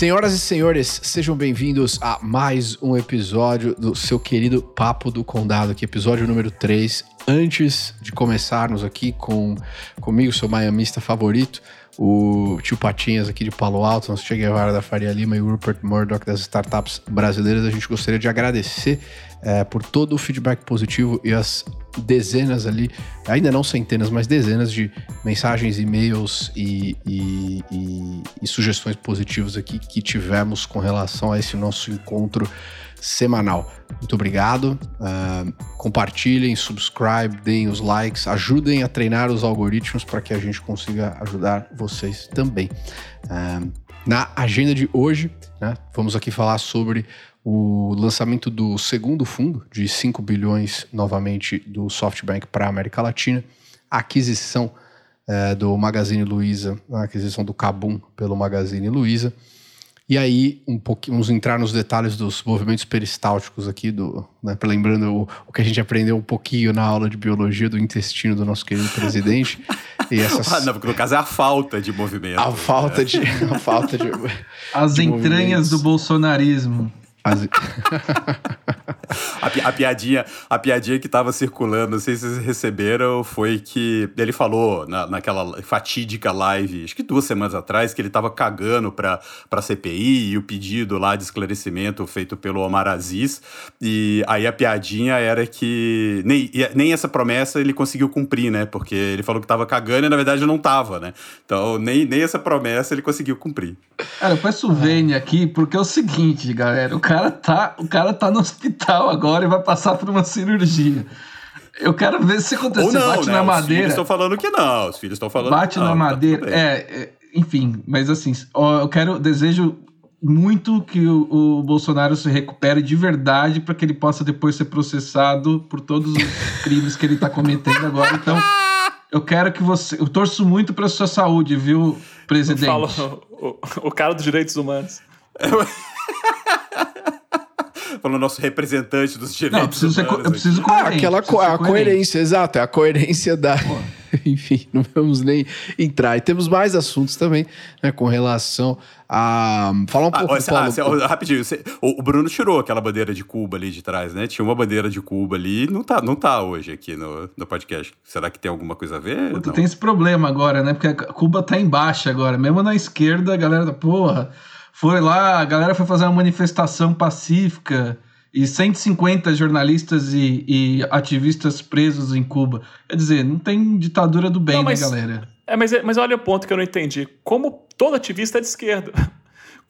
Senhoras e senhores, sejam bem-vindos a mais um episódio do seu querido Papo do Condado, aqui, episódio número 3. Antes de começarmos aqui com comigo, seu miamista favorito, o tio Patinhas aqui de Palo Alto, nosso Che Guevara da Faria Lima e o Rupert Murdoch das startups brasileiras, a gente gostaria de agradecer é, por todo o feedback positivo e as dezenas ali, ainda não centenas, mas dezenas de mensagens, e-mails e, e, e, e sugestões positivas aqui que tivemos com relação a esse nosso encontro semanal. Muito obrigado. Uh, compartilhem, subscribe, deem os likes, ajudem a treinar os algoritmos para que a gente consiga ajudar vocês também. Uh, na agenda de hoje, né, vamos aqui falar sobre o lançamento do segundo fundo de 5 bilhões novamente do SoftBank para a América Latina, a aquisição é, do Magazine Luiza, a aquisição do Cabum pelo Magazine Luiza. E aí, um pouquinho, vamos entrar nos detalhes dos movimentos peristálticos aqui, do, né, lembrando o, o, que a gente aprendeu um pouquinho na aula de biologia do intestino do nosso querido presidente. e essas... ah, não, porque no caso é a falta de movimento. A falta né? de. A falta de As de entranhas do bolsonarismo. As... a, a, piadinha, a piadinha que estava circulando, não sei se vocês receberam, foi que ele falou na, naquela fatídica live, acho que duas semanas atrás, que ele estava cagando para a CPI e o pedido lá de esclarecimento feito pelo Omar Aziz. E aí a piadinha era que nem, nem essa promessa ele conseguiu cumprir, né? Porque ele falou que estava cagando e na verdade não estava, né? Então nem, nem essa promessa ele conseguiu cumprir. Cara, eu peço Vênia aqui porque é o seguinte, galera. O cara tá, o cara tá no hospital agora e vai passar por uma cirurgia. Eu quero ver se acontecer. Ou não, bate né? na madeira. Os filhos estão falando que não. Os filhos estão falando bate que não. Bate na tá madeira. Tá é, é, enfim, mas assim, eu quero, desejo muito que o, o, Bolsonaro se recupere de verdade para que ele possa depois ser processado por todos os crimes que ele está cometendo agora. Então, eu quero que você. Eu torço muito para sua saúde, viu, presidente? Fala o, o cara dos direitos humanos. falando nosso representante dos direitos não, eu preciso. Ser, eu preciso ah, aquela co a coerência, exato, é a coerência da. Enfim, não vamos nem entrar. E temos mais assuntos também, né, com relação a. Falar um ah, pouco. Você, ah, você, rapidinho, você, o, Bruno tirou aquela bandeira de Cuba ali de trás, né? Tinha uma bandeira de Cuba ali não tá, não tá hoje aqui no, no podcast. Será que tem alguma coisa a ver? Puta, tem esse problema agora, né? Porque Cuba tá embaixo agora. Mesmo na esquerda, a galera da porra foi lá, a galera foi fazer uma manifestação pacífica e 150 jornalistas e, e ativistas presos em Cuba. Quer dizer, não tem ditadura do bem, não, né, mas, né, galera? É, mas, mas olha o ponto que eu não entendi. Como todo ativista é de esquerda?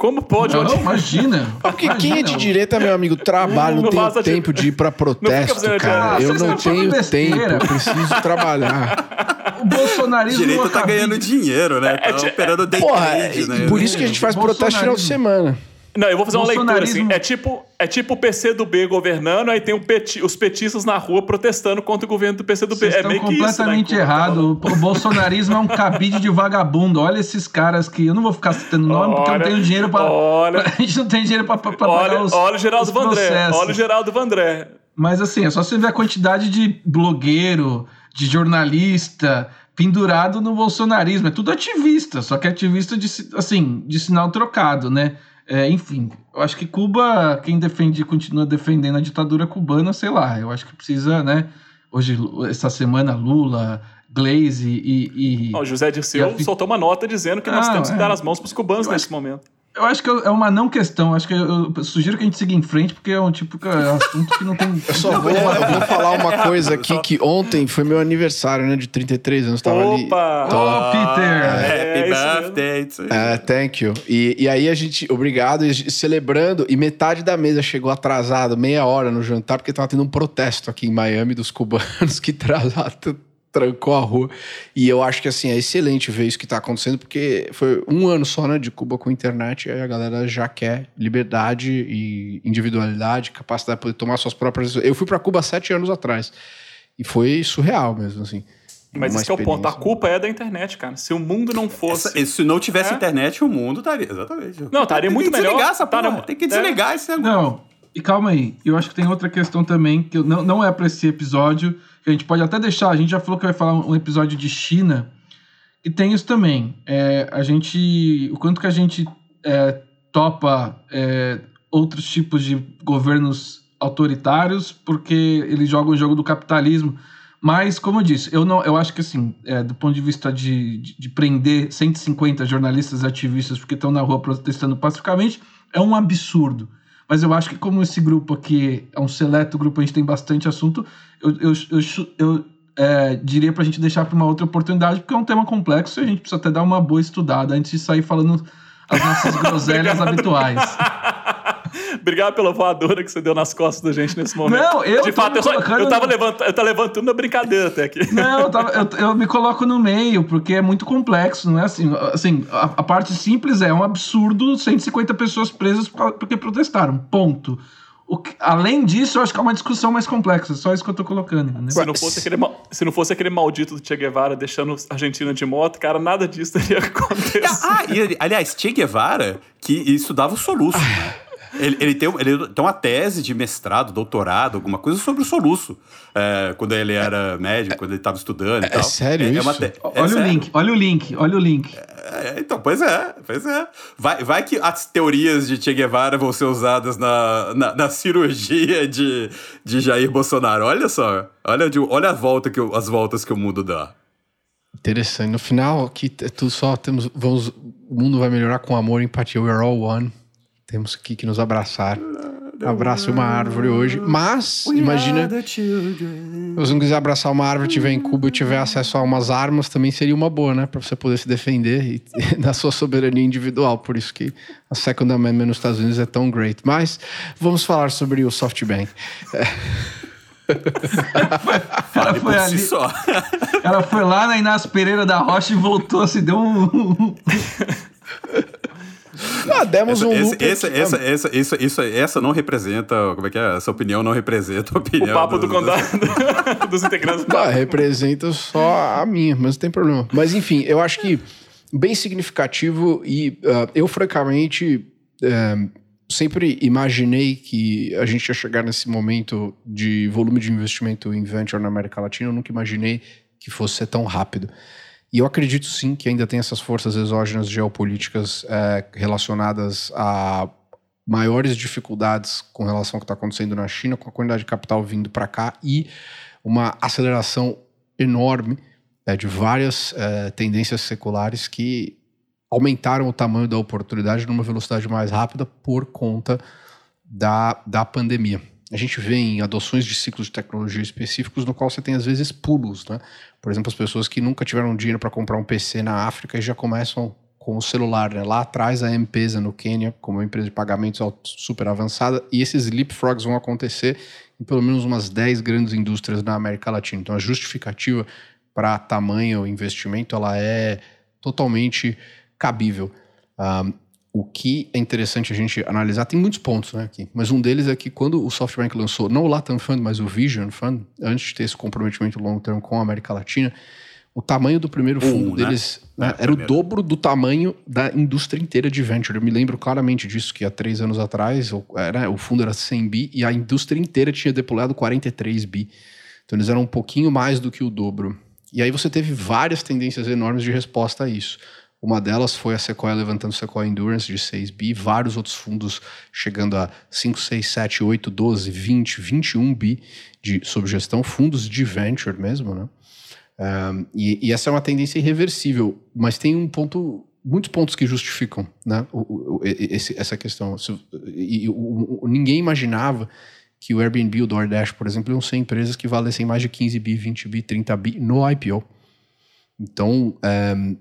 Como pode? Não, não imagina. Porque imagina, quem é de direita, meu amigo, trabalha, não, não tem tempo de... de ir pra protesto, não cara. Ah, eu não tenho tempo, eu preciso trabalhar. O bolsonarismo. Direita tá ganhando dinheiro, né? É, tá é, operando day Porra, trade, né? Por isso que a gente faz protesto final de semana. Não, eu vou fazer uma leitura assim. É tipo, é tipo o PC do B governando, aí tem peti, os petistas na rua protestando contra o governo do PC do B. é meio completamente que isso, né? errado. O bolsonarismo é um cabide de vagabundo. Olha esses caras que. Eu não vou ficar citando nome porque eu não tenho dinheiro para. Olha, a gente não tem dinheiro para pagar os. Olha o Geraldo Vandré. Olha o Geraldo Vandré. Mas assim, é só você ver a quantidade de blogueiro, de jornalista pendurado no bolsonarismo. É tudo ativista, só que é ativista de, assim, de sinal trocado, né? É, enfim, eu acho que Cuba, quem defende, continua defendendo a ditadura cubana, sei lá, eu acho que precisa, né? Hoje, essa semana, Lula, Glaze e. e o José Dirceu a... soltou uma nota dizendo que nós ah, temos que é. dar as mãos para os cubanos eu nesse acho... momento. Eu acho que é uma não questão. Acho que eu, eu sugiro que a gente siga em frente, porque é um tipo de assunto que não tem. Eu só vou, eu vou falar uma coisa aqui: que ontem foi meu aniversário, né? De 33 anos. Tava Opa! ali. Oh, Peter! É, Happy birthday! É, thank you. E, e aí a gente, obrigado, celebrando, e metade da mesa chegou atrasado, meia hora no jantar, porque tava tendo um protesto aqui em Miami dos cubanos que atrasaram trancou a rua. E eu acho que assim, é excelente ver isso que está acontecendo, porque foi um ano só né, de Cuba com internet, e aí a galera já quer liberdade e individualidade, capacidade de poder tomar suas próprias. Eu fui para Cuba sete anos atrás. E foi surreal mesmo, assim. Mas esse é o ponto. A culpa é da internet, cara. Se o mundo não fosse. Essa, se não tivesse é. internet, o mundo estaria. Exatamente. Não, estaria muito tem melhor. Desligar essa porra. Tem que desligar é. esse negócio. Não, e calma aí. Eu acho que tem outra questão também, que não, não é para esse episódio que a gente pode até deixar. A gente já falou que vai falar um episódio de China, e tem isso também. É, a gente. O quanto que a gente é, topa é, outros tipos de governos autoritários porque ele joga o jogo do capitalismo. Mas, como eu disse, eu, não, eu acho que, assim, é, do ponto de vista de, de, de, prender 150 jornalistas ativistas porque estão na rua protestando pacificamente, é um absurdo. Mas eu acho que, como esse grupo aqui é um seleto grupo, a gente tem bastante assunto, eu, eu, eu, eu é, diria para a gente deixar para uma outra oportunidade, porque é um tema complexo e a gente precisa até dar uma boa estudada antes de sair falando as nossas groselhas habituais. Obrigado pela voadora que você deu nas costas da gente nesse momento. Não, eu De fato, eu, só, eu, tava levantando, eu tava levantando na brincadeira até aqui. Não, eu, tava, eu, eu, me coloco no meio, porque é muito complexo, não é assim? Assim, a, a parte simples é um absurdo 150 pessoas presas porque protestaram. Ponto. Que, além disso, eu acho que é uma discussão mais complexa. Só isso que eu tô colocando. Entendeu? Se, não fosse aquele, se não fosse aquele maldito do Che Guevara deixando a Argentina de moto, cara, nada disso teria acontecido. Ah, e, aliás, Che Guevara, que estudava o soluço. né? Ele, ele, tem, ele tem uma tese de mestrado, doutorado, alguma coisa sobre o soluço. É, quando ele era médico, quando ele estava estudando e é, tal. É sério é, isso? É te... olha o sério. link, olha o link, olha o link. É, então, pois é, pois é. Vai, vai que as teorias de Che Guevara vão ser usadas na, na, na cirurgia de, de Jair Bolsonaro. Olha só, olha, de, olha a volta que eu, as voltas que o mundo dá. Interessante. No final, aqui tudo só temos. Vamos, o mundo vai melhorar com amor e empatia. We are all one. Temos que, que nos abraçar. Abrace uma árvore hoje. Mas, imagina. Se você não quiser abraçar uma árvore, tiver em Cuba e tiver acesso a umas armas, também seria uma boa, né? Pra você poder se defender e, da sua soberania individual. Por isso que a Second Amendment nos Estados Unidos é tão great. Mas vamos falar sobre o SoftBank. É. Fale por ali, si só. Ela foi lá na Inácio Pereira da Rocha e voltou, se deu um. Ah, demos essa, um esse, essa, essa, essa, essa, essa, essa não representa. Como é que é? Essa opinião não representa a opinião. O papo do, do condado dos integrantes do Não, representa só a minha, mas não tem problema. Mas enfim, eu acho que bem significativo e uh, eu, francamente, uh, sempre imaginei que a gente ia chegar nesse momento de volume de investimento em venture na América Latina. Eu nunca imaginei que fosse ser tão rápido. E eu acredito sim que ainda tem essas forças exógenas geopolíticas é, relacionadas a maiores dificuldades com relação ao que está acontecendo na China, com a quantidade de capital vindo para cá e uma aceleração enorme é, de várias é, tendências seculares que aumentaram o tamanho da oportunidade numa velocidade mais rápida por conta da, da pandemia. A gente vê em adoções de ciclos de tecnologia específicos no qual você tem às vezes pulos, né? Por exemplo, as pessoas que nunca tiveram dinheiro para comprar um PC na África e já começam com o celular, né? Lá atrás a M-Pesa no Quênia, como uma empresa de pagamentos super avançada, e esses leapfrogs vão acontecer em pelo menos umas 10 grandes indústrias na América Latina. Então a justificativa para tamanho investimento ela é totalmente cabível. Um, o que é interessante a gente analisar, tem muitos pontos né, aqui, mas um deles é que quando o SoftBank lançou, não o Latam Fund, mas o Vision Fund, antes de ter esse comprometimento long term com a América Latina, o tamanho do primeiro fundo né? deles né, é, era o dobro do tamanho da indústria inteira de venture. Eu me lembro claramente disso, que há três anos atrás era, o fundo era 100 bi e a indústria inteira tinha deployado 43 bi. Então eles eram um pouquinho mais do que o dobro. E aí você teve várias tendências enormes de resposta a isso. Uma delas foi a Sequoia levantando Sequoia Endurance de 6 bi, vários outros fundos chegando a 5, 6, 7, 8, 12, 20, 21 bi de sob gestão, fundos de venture mesmo, né? Um, e, e, essa é uma tendência irreversível, mas tem um ponto, muitos pontos que justificam né, o, o, esse, essa questão. E, o, ninguém imaginava que o Airbnb e o DoorDash, por exemplo, iam ser empresas que valessem mais de 15 bi, 20 bi, 30 bi no IPO. Então, um,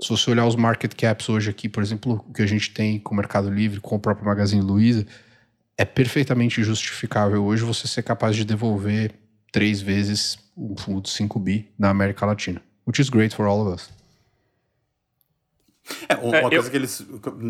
se você olhar os market caps hoje aqui, por exemplo, o que a gente tem com o Mercado Livre, com o próprio Magazine Luiza, é perfeitamente justificável hoje você ser capaz de devolver três vezes um fundo de 5 bi na América Latina. Which is great for all of us. É, uma é, coisa eu... que eles,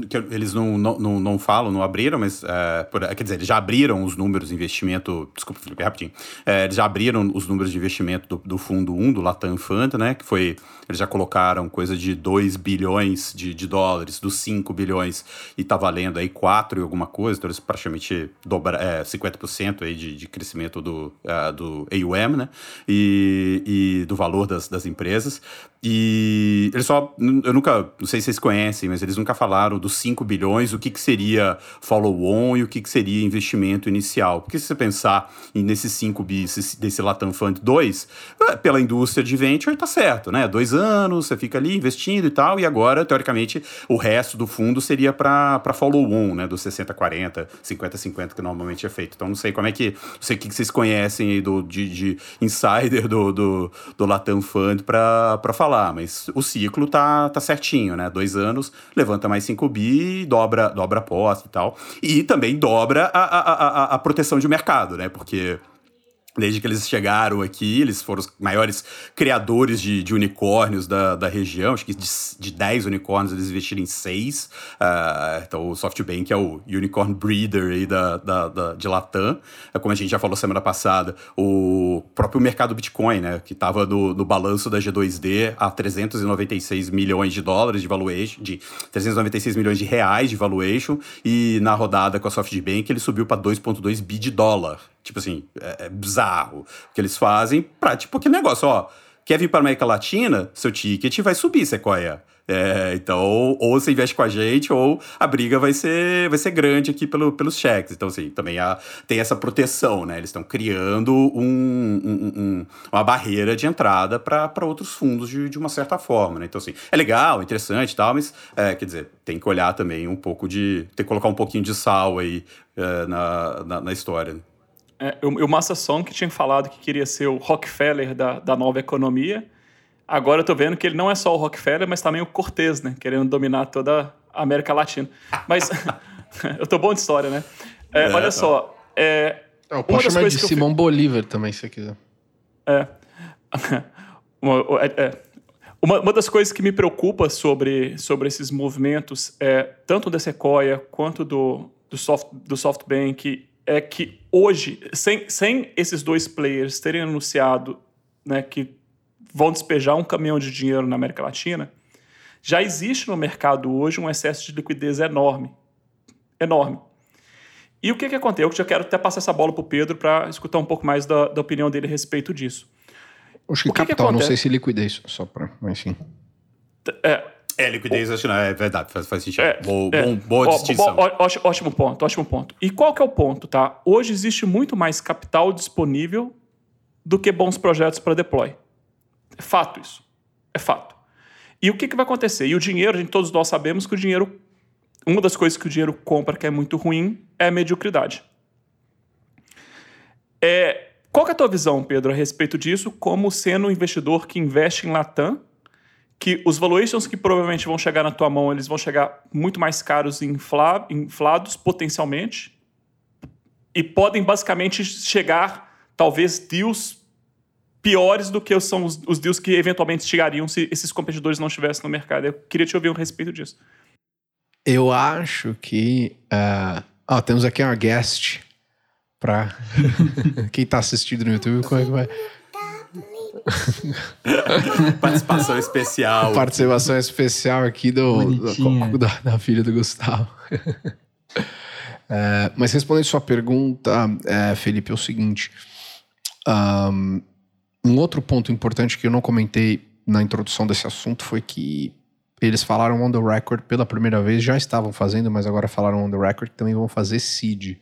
que eles não, não, não, falam, não abriram, mas. É, por, quer dizer, eles já abriram os números de investimento. Desculpa, Felipe, rapidinho. É, eles já abriram os números de investimento do, do Fundo 1, do Latam Fund, né? Que foi. Eles já colocaram coisa de 2 bilhões de, de dólares, dos 5 bilhões, e tá valendo aí 4 e alguma coisa, então eles praticamente dobra, é, 50% aí de, de crescimento do, uh, do AUM, né? E, e do valor das, das empresas. E eles só. Eu nunca. Não sei se vocês conhecem, mas eles nunca falaram dos 5 bilhões, o que, que seria follow-on e o que, que seria investimento inicial. Porque se você pensar nesses 5 bis desse Latam Fund 2, é, pela indústria de venture, tá certo, né? Dois anos, você fica ali investindo e tal, e agora, teoricamente, o resto do fundo seria para follow-on, né? Dos 60-40, 50-50 que normalmente é feito. Então não sei como é que. Não sei o que, que vocês conhecem aí do, de, de insider do, do, do Latam Fund para falar falar, mas o ciclo tá, tá certinho, né? Dois anos, levanta mais 5 bi, dobra, dobra a posse e tal. E também dobra a, a, a, a proteção de mercado, né? Porque Desde que eles chegaram aqui, eles foram os maiores criadores de, de unicórnios da, da região. Acho que de, de 10 unicórnios eles investiram em 6. Uh, ah, então o SoftBank é o unicorn breeder aí da, da, da, de Latam. É como a gente já falou semana passada, o próprio mercado Bitcoin, né? Que estava no, no balanço da G2D a 396 milhões de dólares de valuation, de 396 milhões de reais de valuation. E na rodada com a SoftBank ele subiu para 2,2 bi de dólar. Tipo assim, é, é bizarro o que eles fazem pra, tipo, aquele negócio, ó. Quer vir para América Latina? Seu ticket vai subir, Sequoia. É, então, ou você investe com a gente, ou a briga vai ser, vai ser grande aqui pelo, pelos cheques. Então, assim, também há, tem essa proteção, né? Eles estão criando um, um, um, uma barreira de entrada para outros fundos de, de uma certa forma, né? Então, assim, é legal, interessante e tal, mas, é, quer dizer, tem que olhar também um pouco de. tem que colocar um pouquinho de sal aí é, na, na, na história. Né? É, o, o Massa Song que tinha falado que queria ser o Rockefeller da, da nova economia. Agora eu tô vendo que ele não é só o Rockefeller, mas também o Cortez, né? Querendo dominar toda a América Latina. Mas eu tô bom de história, né? É, é, olha tá. só. É, eu posso chamar de Simão fico... Bolívar também, se você quiser. É. uma, é, é. uma, uma, das coisas que me preocupa sobre, sobre esses movimentos, é, tanto da Sequoia quanto do, do, soft, do SoftBank é que hoje, sem, sem esses dois players terem anunciado né, que vão despejar um caminhão de dinheiro na América Latina, já existe no mercado hoje um excesso de liquidez enorme. Enorme. E o que, que acontece? Eu já quero até passar essa bola para o Pedro para escutar um pouco mais da, da, opinião dele a respeito disso. Acho que, o que capital, que não sei se liquidez, só para. Enfim. É, é, liquidez, acho que não, é verdade, faz, faz sentido. É, Bo, é. Bom, boa distinção. ótimo ponto, ótimo ponto. E qual que é o ponto, tá? Hoje existe muito mais capital disponível do que bons projetos para deploy. É fato isso. É fato. E o que, que vai acontecer? E o dinheiro, gente, todos nós sabemos que o dinheiro. Uma das coisas que o dinheiro compra que é muito ruim é a mediocridade. É, qual que é a tua visão, Pedro, a respeito disso, como sendo um investidor que investe em Latam que os valuations que provavelmente vão chegar na tua mão, eles vão chegar muito mais caros e infla, inflados potencialmente e podem basicamente chegar talvez deals piores do que são os, os deals que eventualmente chegariam se esses competidores não estivessem no mercado. Eu queria te ouvir a respeito disso. Eu acho que uh, oh, temos aqui uma guest para quem está assistindo no YouTube, como é que vai? Participação especial. Participação especial aqui do, do da, da, filha do Gustavo. é, mas respondendo sua pergunta, é, Felipe, é o seguinte: um, um outro ponto importante que eu não comentei na introdução desse assunto foi que eles falaram on the record pela primeira vez, já estavam fazendo, mas agora falaram on the record que também vão fazer seed.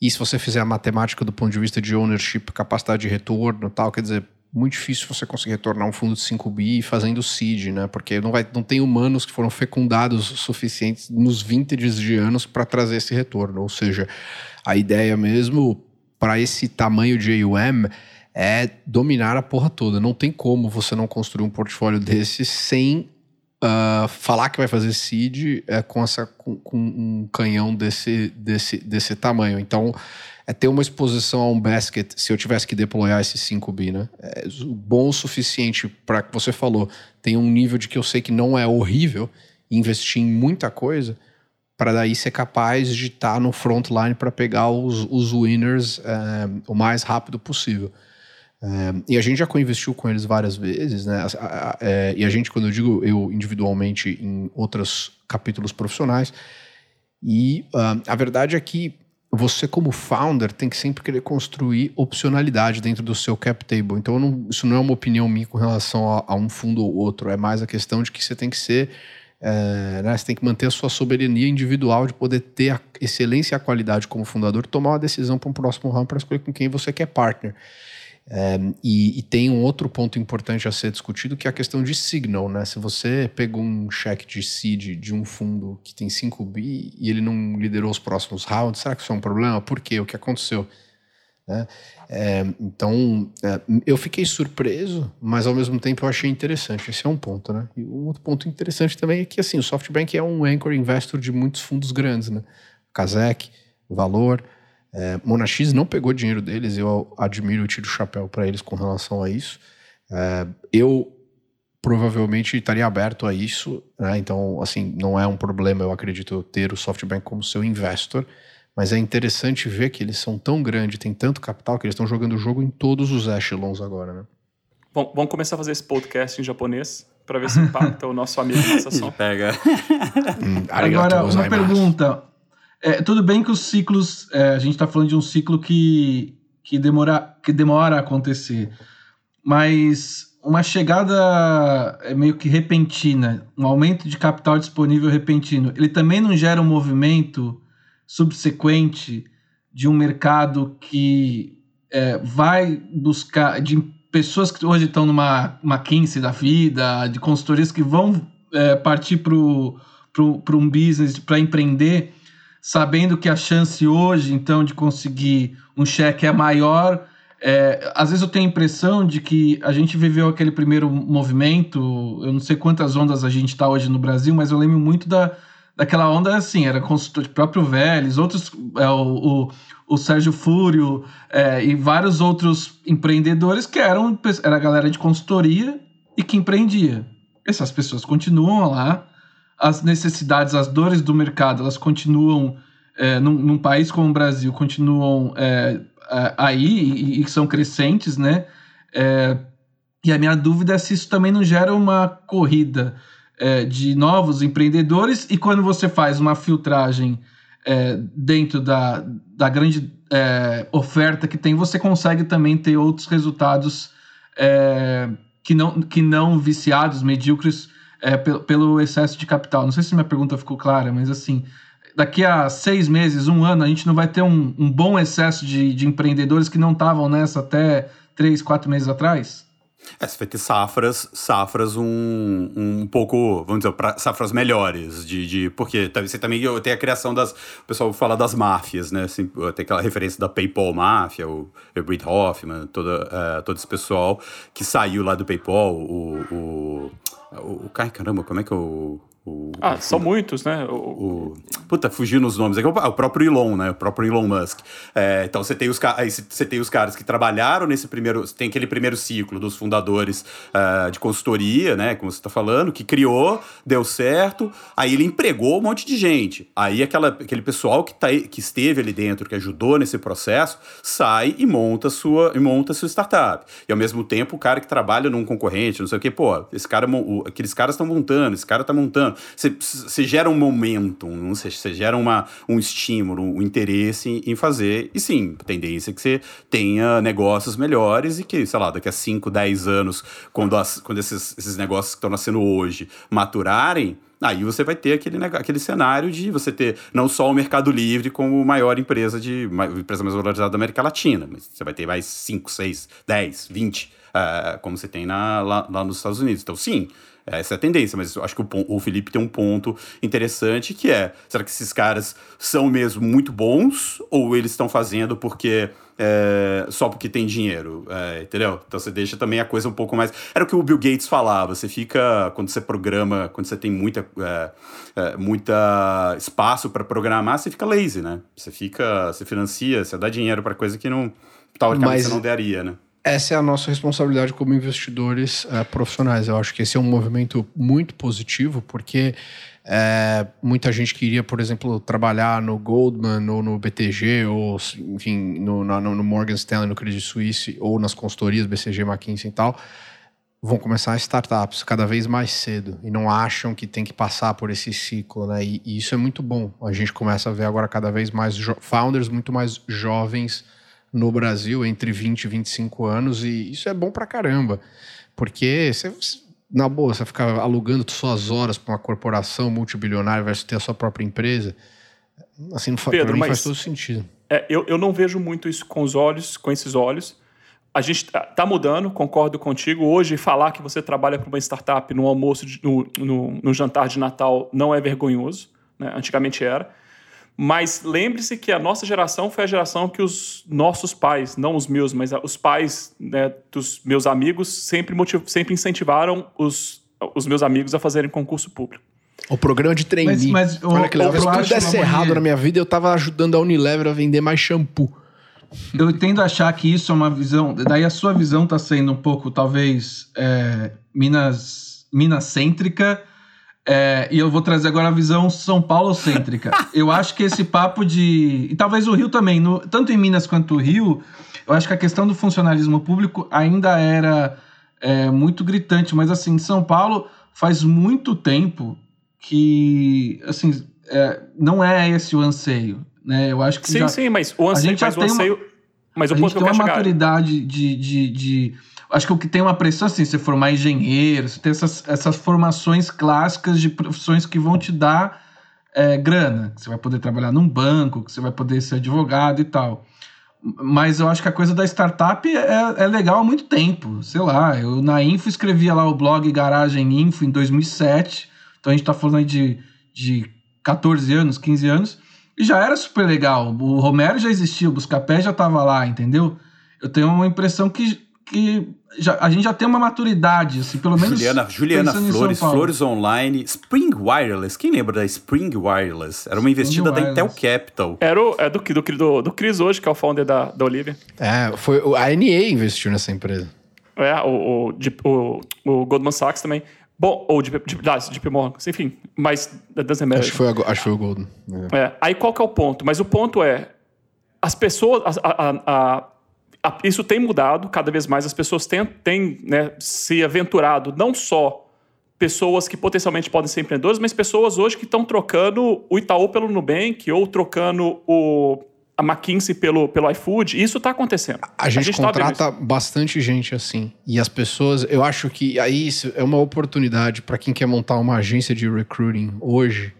E se você fizer a matemática do ponto de vista de ownership, capacidade de retorno tal, quer dizer, muito difícil você conseguir retornar um fundo de 5 bi fazendo seed, né? Porque não, vai, não tem humanos que foram fecundados suficientes nos vintages de anos para trazer esse retorno. Ou seja, a ideia mesmo para esse tamanho de AUM é dominar a porra toda. Não tem como você não construir um portfólio desse sem uh, falar que vai fazer seed é, com, essa, com, com um canhão desse, desse, desse tamanho. Então, é ter uma exposição a um basket, se eu tivesse que deployar esse 5 bi, né? É bom o suficiente para que você falou, tem um nível de que eu sei que não é horrível investir em muita coisa, para daí ser capaz de estar tá no frontline para pegar os, os winners é, o mais rápido possível. É, e a gente já co-investiu com eles várias vezes, né? É, e a gente, quando eu digo eu individualmente em outros capítulos profissionais, e uh, a verdade é que você como founder tem que sempre querer construir opcionalidade dentro do seu cap table. Então não, isso não é uma opinião minha com relação a, a, um fundo ou outro, é mais a questão de que você tem que ser, é, né, você tem que manter a sua soberania individual de poder ter a excelência e a qualidade como fundador, tomar uma decisão para um próximo round para escolher com quem você quer partner. É, e, e, tem um outro ponto importante a ser discutido que é a questão de signal, né? Se você pegou um cheque de seed de um fundo que tem 5 bi e ele não liderou os próximos rounds, será que isso é um problema? Por quê? O que aconteceu? Né? É, então, é, eu fiquei surpreso, mas ao mesmo tempo eu achei interessante. Esse é um ponto, né? E um outro ponto interessante também é que assim, o SoftBank é um anchor investor de muitos fundos grandes, né? Kazek, Valor, é, Monax não pegou dinheiro deles, eu admiro e tiro o chapéu para eles com relação a isso. É, eu provavelmente estaria aberto a isso, né? então, assim, não é um problema, eu acredito, ter o SoftBank como seu investor, mas é interessante ver que eles são tão grandes, tem tanto capital, que eles estão jogando o jogo em todos os echelons agora, né? Bom, vamos começar a fazer esse podcast em japonês para ver se impacta o nosso amigo nessa ação. Pega. hum, agora, uma pergunta. É, tudo bem que os ciclos, é, a gente está falando de um ciclo que, que, demora, que demora a acontecer, mas uma chegada é meio que repentina, um aumento de capital disponível repentino, ele também não gera um movimento subsequente de um mercado que é, vai buscar, de pessoas que hoje estão numa McKinsey da vida, de consultorias que vão é, partir para um business, para empreender sabendo que a chance hoje, então, de conseguir um cheque é maior. É, às vezes eu tenho a impressão de que a gente viveu aquele primeiro movimento, eu não sei quantas ondas a gente está hoje no Brasil, mas eu lembro muito da, daquela onda assim, era consultor de próprio Vélez, outros, é, o, o, o Sérgio Fúrio é, e vários outros empreendedores que eram era galera de consultoria e que empreendia. Essas pessoas continuam lá, as necessidades, as dores do mercado, elas continuam, é, num, num, país como o Brasil, continuam é, é, aí e, e, são crescentes, né? É, e a minha dúvida é se isso também não gera uma corrida é, de novos empreendedores e quando você faz uma filtragem é, dentro da, da grande oferta que tem, você consegue também ter outros resultados que, não, que não viciados, medíocres, é, pelo, excesso de capital. Não sei se minha pergunta ficou clara, mas assim, daqui a seis meses, um ano, a gente não vai ter um, um bom excesso de, de empreendedores que não estavam nessa até três, quatro meses atrás? É, você vai ter safras, safras um, um pouco, vamos dizer, pra, safras melhores, de, de porque você também tem a criação das, o pessoal fala das máfias, né, assim, tem aquela referência da PayPal máfia, o, Britt Hoffman, toda, uh, todo esse pessoal que saiu lá do PayPal, o, o, o, o caramba, como é que é o o, ah, o, são muitos, né? O, o, puta, fugindo os nomes. É o próprio Elon, né? O próprio Elon Musk. É, então você tem, os, aí você tem os caras que trabalharam nesse primeiro. Tem aquele primeiro ciclo dos fundadores uh, de consultoria, né? Como você está falando, que criou, deu certo. Aí ele empregou um monte de gente. Aí aquela, aquele pessoal que, tá, que esteve ali dentro, que ajudou nesse processo, sai e monta sua, e monta sua startup. E ao mesmo tempo, o cara que trabalha num concorrente, não sei o que, pô, esse cara, aqueles caras estão montando, esse cara está montando você gera um momentum, você gera uma, um estímulo, um interesse em, fazer. E sim, tendência é que você tenha negócios melhores e que, sei lá, daqui a 5, 10 anos, quando, as, quando esses, esses negócios que estão nascendo hoje maturarem, Aí você vai ter aquele, aquele cenário de você ter não só o Mercado Livre como maior empresa de empresa mais valorizada da América Latina, mas você vai ter mais 5, 6, 10, 20, uh, como você tem na, lá, lá nos Estados Unidos. Então, sim, essa é a tendência, mas eu acho que o, o Felipe tem um ponto interessante que é: será que esses caras são mesmo muito bons ou eles estão fazendo porque é, só porque tem dinheiro, é, entendeu? Então você deixa também a coisa um pouco mais. Era o que o Bill Gates falava. Você fica quando você programa, quando você tem muita, é, é muita espaço para programar, você fica lazy, né? Você fica, você financia, você dá dinheiro para coisa que não talvez Mas... você não daria, né? Essa é a nossa responsabilidade como investidores uh, profissionais. Eu acho que esse é um movimento muito positivo, porque é, muita gente queria, por exemplo, trabalhar no Goldman ou no BTG, ou enfim, no, no, no Morgan Stanley, no Credit Suisse, ou nas consultorias BCG, McKinsey e tal. vão começar startups cada vez mais cedo e não acham que tem que passar por esse ciclo, né? E, e isso é muito bom. A gente começa a ver agora cada vez mais founders muito mais jovens no Brasil, entre 20 e 25 anos, e isso é bom pra caramba. Porque você, na boa, você ficar alugando suas horas para uma corporação multibilionária versus ter a sua própria empresa, assim, Pedro, faz todo sentido. É, eu, eu não vejo muito isso com os olhos, com esses olhos. A gente está tá mudando, concordo contigo. Hoje, falar que você trabalha para uma startup no almoço, de, no, no, no, jantar de Natal, não é vergonhoso. Né? Antigamente era. Mas lembre-se que a nossa geração foi a geração que os nossos pais, não os meus, mas os pais né, dos meus amigos, sempre, motiv sempre incentivaram os, os meus amigos a fazerem concurso público. O programa de trainee. Mas, mas Olha que legal. Se tudo desse errado na minha vida, eu tava ajudando a Unilever a vender mais shampoo. Eu tendo a achar que isso é uma visão. Daí a sua visão tá sendo um pouco, talvez, é, Minas, Minas cêntrica é, e eu vou trazer agora a visão São Paulo cêntrica. eu acho que esse papo de. E talvez o Rio também, no, tanto em Minas quanto o Rio, eu acho que a questão do funcionalismo público ainda era é, muito gritante, mas assim, em São Paulo faz muito tempo que assim, é, não é esse o anseio. Né? Eu acho que. Sim, já, sim, mas o anseio, mas o anseio. Uma, mas o a gente tem uma maturidade de, de, de acho que o que tem uma pressão assim, você formar engenheiro, você ter essas, essas formações clássicas de profissões que vão te dar é, grana, que você vai poder trabalhar num banco, que você vai poder ser advogado e tal. Mas eu acho que a coisa da startup é, é legal há muito tempo. Sei lá, eu na Info escrevia lá o blog Garagem Info em 2007. Então a gente tá falando aí de, de 14 anos, 15 anos. E já era super legal. O Romero já existia, o Buscapé já tava lá, entendeu? Eu tenho uma impressão que que já, a gente já tem uma maturidade, assim, pelo menos. Juliana, Juliana Flores, Flores Online, Spring Wireless. Quem lembra da Spring Wireless? Era uma investida da Intel Capital. Era o, é do, do, do, do Chris hoje, que é o founder da, da Olivia. É, foi a NA investiu nessa empresa. É, o, o, o, o Goldman Sachs também. Bom, ou de JP Morgan, enfim, mas doesn't matter. Acho que foi, a, acho que foi o Goldman. É. é. aí qual que é o ponto? Mas o ponto é, as pessoas, a, a, a isso tem mudado, cada vez mais as pessoas têm, têm né, se aventurado, não só pessoas que potencialmente podem ser empreendedores, mas pessoas hoje que estão trocando o Itaú pelo Nubank ou trocando o, a McKinsey pelo, pelo iFood. Isso está acontecendo. A gente, a gente tá contrata tá bastante gente assim. E as pessoas, eu acho que aí isso é uma oportunidade para quem quer montar uma agência de recruiting hoje.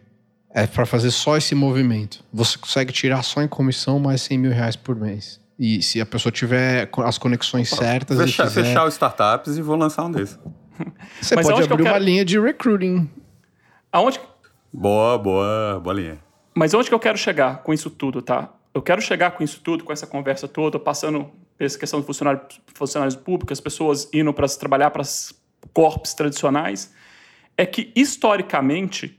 É para fazer só esse movimento. Você consegue tirar só em comissão mais 100 mil reais por mês. E se a pessoa tiver as conexões certas. Fechar, quiser... fechar os startups e vou lançar um desses. Você Mas pode abrir quero... uma linha de recruiting. Aonde. Boa, boa, boa linha. Mas onde que eu quero chegar com isso tudo, tá? Eu quero chegar com isso tudo, com essa conversa toda, passando essa questão de funcionário, funcionários públicos, as pessoas indo para trabalhar para corpos tradicionais, é que historicamente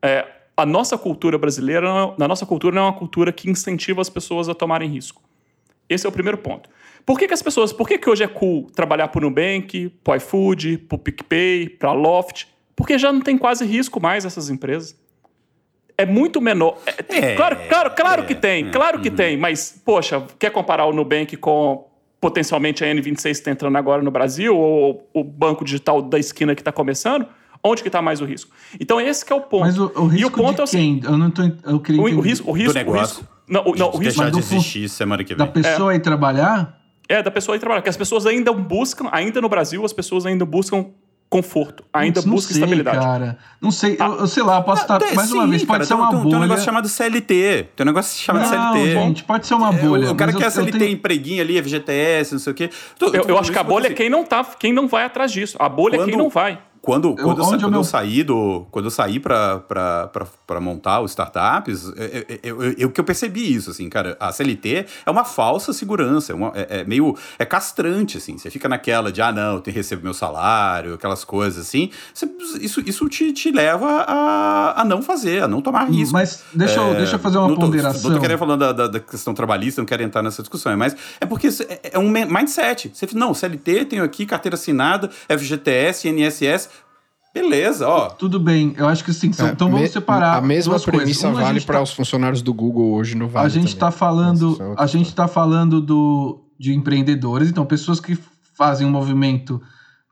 é, a nossa cultura brasileira, na nossa cultura, não é uma cultura que incentiva as pessoas a tomarem risco. Esse é o primeiro ponto. Por que, que as pessoas. Por que, que hoje é cool trabalhar para o Nubank, para o iFood, para o PicPay, para a Loft? Porque já não tem quase risco mais essas empresas. É muito menor. É, é, claro, claro, claro é, que tem, claro que uhum. tem, mas, poxa, quer comparar o Nubank com potencialmente a N26 que está entrando agora no Brasil, ou o banco digital da esquina que está começando? Onde que está mais o risco? Então, esse é o ponto. Mas o, o risco e o ponto é o quem? Eu não tô, eu queria o, o risco, o risco, do negócio. O risco, não, não, o risco de existir semana que vem. Da pessoa é. ir trabalhar? É, da pessoa ir trabalhar. Porque as pessoas ainda buscam, ainda no Brasil, as pessoas ainda buscam conforto, ainda Putz, busca sei, estabilidade. cara. Não sei, ah. eu, eu, sei lá, posso estar. mais sim, uma vez, pode cara, ser uma tem, bolha. Tem um negócio chamado CLT. Tem um negócio chamado não, CLT. gente, pode ser uma bolha. É, o cara quer CLT, tenho... empreguinho ali, FGTS, não sei o quê. Tô, eu, eu acho que a bolha é quem não tá, quem não vai atrás disso. A bolha quando, é quem não vai. Quando, quando, eu, eu, quando eu, saí do. Quando eu saí para montar os startups, eu, eu, eu, que eu percebi isso, assim, cara, a CLT é uma falsa segurança, é, uma, é, é, meio. é castrante, assim. Você fica naquela de, ah, não, eu receber meu salário, aquelas coisas assim. Você, isso isso te, te leva a, a não fazer, a não tomar risco. Mas deixa, eu, é, deixa eu fazer uma não tô, ponderação. Não tô querendo falando da, da, da, questão trabalhista, não quero entrar nessa discussão, mas é porque é, é um mindset. Você não, CLT, tenho aqui carteira assinada, FGTS, INSS Beleza, ó. Tudo bem, eu acho que sim. É, então vamos separar. A mesma premissa vale para tá... os funcionários do Google hoje no Vale. A gente está falando, é a gente está falando do, de empreendedores, então pessoas que fazem um movimento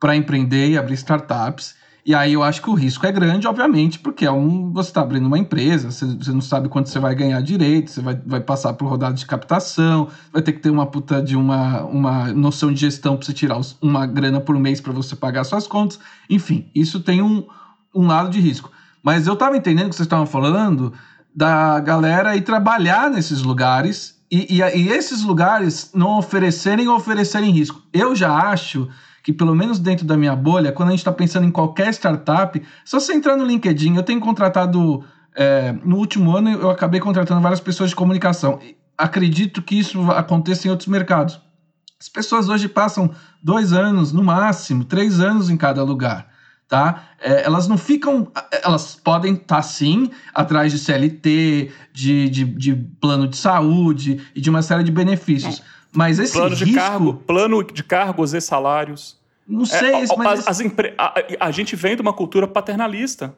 para empreender e abrir startups. E aí eu acho que o risco é grande, obviamente, porque é um, você está abrindo uma empresa, você, você, não sabe quanto você vai ganhar direito, você vai, vai passar por rodada de captação, vai ter que ter uma puta de uma, uma noção de gestão para você tirar os, uma grana por mês para você pagar suas contas. Enfim, isso tem um, um lado de risco. Mas eu estava entendendo que vocês estavam falando da galera ir trabalhar nesses lugares e, e, e esses lugares não oferecerem ou oferecerem risco. Eu já acho que pelo menos dentro da minha bolha, quando a gente está pensando em qualquer startup, só você entrar no LinkedIn, eu tenho contratado, é, no último ano eu acabei contratando várias pessoas de comunicação. Acredito que isso aconteça em outros mercados. As pessoas hoje passam dois anos, no máximo, três anos em cada lugar. Tá? É, elas não ficam. Elas podem estar, tá, sim, atrás de CLT, de, de, de, plano de saúde e de uma série de benefícios. É. Mas esse plano risco... de cargo, plano de cargos e salários. Não sei, é, mas as, as impre... a, a, gente vem de uma cultura paternalista.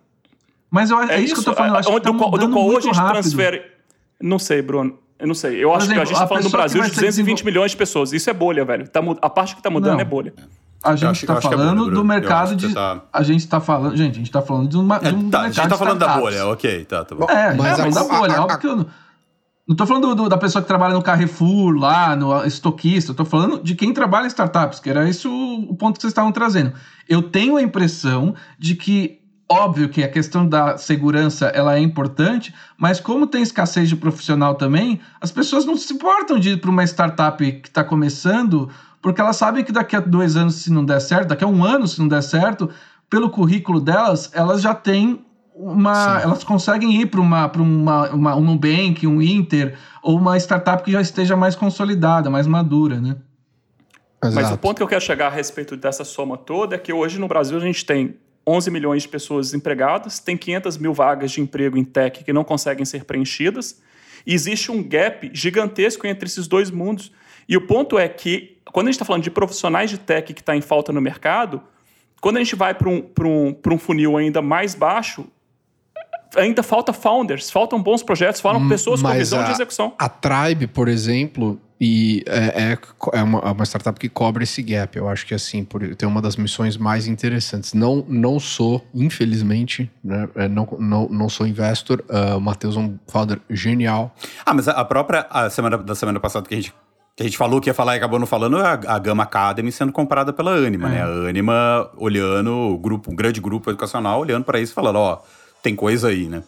Mas eu, é, é isso, que eu tô falando. Eu acho onde, que tá do, do qual hoje a gente rápido. transfere. Não sei, Bruno. Eu não sei. Eu Por acho exemplo, que a gente está falando no Brasil de 220 milhões de pessoas. Isso é bolha, velho. Tá, a parte que está mudando não. é bolha. A gente está falando é bolha, do mercado de. Tá... A gente está falando. Gente, a gente está falando de, uma, de um é, tá, A gente está falando da bolha, ok, tá, tá bom. É, a gente tá falando da bolha. Óbvio que eu não tô falando do, da pessoa que trabalha no Carrefour, lá, no estoquista. Eu tô falando de quem trabalha em startups, que era isso o ponto que vocês estavam trazendo. Eu tenho a impressão de que, óbvio que a questão da segurança ela é importante, mas como tem escassez de profissional também, as pessoas não se importam de ir para uma startup que está começando, porque elas sabem que daqui a dois anos, se não der certo, daqui a um ano, se não der certo, pelo currículo delas, elas já têm uma, elas conseguem ir para uma, uma, uma, um Nubank, um Inter, ou uma startup que já esteja mais consolidada, mais madura, né? Exato. Mas o ponto que eu quero chegar a respeito dessa soma toda é que hoje no Brasil a gente tem 11 milhões de pessoas desempregadas, tem 500 mil vagas de emprego em tech que não conseguem ser preenchidas, e existe um gap gigantesco entre esses dois mundos. E o ponto é que, quando a gente está falando de profissionais de tech que está em falta no mercado, quando a gente vai para um, um, um funil ainda mais baixo, ainda falta founders, faltam bons projetos, faltam hum, pessoas com visão a, de execução. A Tribe, por exemplo, e é, é, é, uma, é, uma, startup que cobre esse gap. Eu acho que assim, por, tem uma das missões mais interessantes. Não, não sou, infelizmente, né, é, não, não, não sou investor. Uh, o Matheus é um founder genial. Ah, mas a própria a semana da semana passada que a gente que a gente falou que ia falar e acabou não falando, é a, a Gama Academy sendo comprada pela Anima, né? é. né? A Anima olhando, o grupo, um grande grupo educacional, olhando para isso e falando, ó, tem coisa aí, né?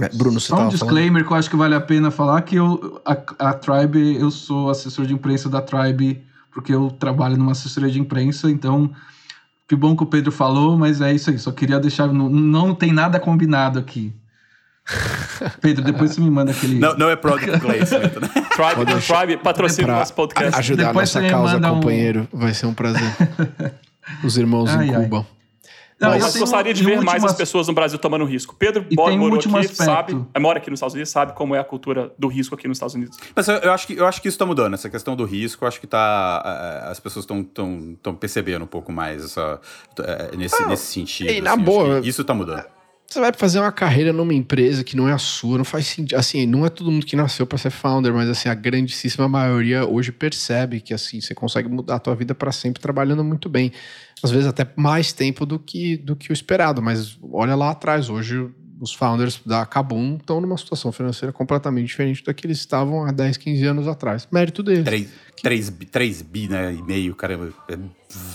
É, Bruno, você Só um disclaimer falando? que eu acho que vale a pena falar que eu, a, a Tribe, eu sou assessor de imprensa da Tribe, porque eu trabalho numa assessoria de imprensa, então que bom que o Pedro falou, mas é isso aí, só queria deixar, não, não tem nada combinado aqui. Pedro, depois você me manda aquele. Não, não é product placement, né? Tribe, Tribe patrocina nosso podcast. Ajudar depois a nossa causa, companheiro. Um... Vai ser um prazer. Os irmãos ai, em Cuba. Ai. Não, mas eu gostaria de ver um mais as pessoas no Brasil tomando risco. Pedro e morou um aqui, aspecto. sabe, mora aqui nos Estados Unidos, sabe como é a cultura do risco aqui nos Estados Unidos. Mas eu, eu acho, que, eu acho que isso está mudando, essa questão do risco, eu acho que tá, as pessoas estão tão, tão percebendo um pouco mais essa, é, nesse, ah, nesse sentido. E na assim, boa, isso está mudando. Você vai fazer uma carreira numa empresa que não é a sua, não faz sentido. Assim, não é todo mundo que nasceu para ser founder, mas assim, a grandíssima maioria hoje percebe que assim, você consegue mudar a tua vida para sempre trabalhando muito bem. Às vezes até mais tempo do que, do que o esperado, mas olha lá atrás, hoje os founders da Kabum estão numa situação financeira completamente diferente da que eles estavam há 10, 15 anos atrás. Mérito deles. 3, 3, 3 bi, né? E meio, caramba. É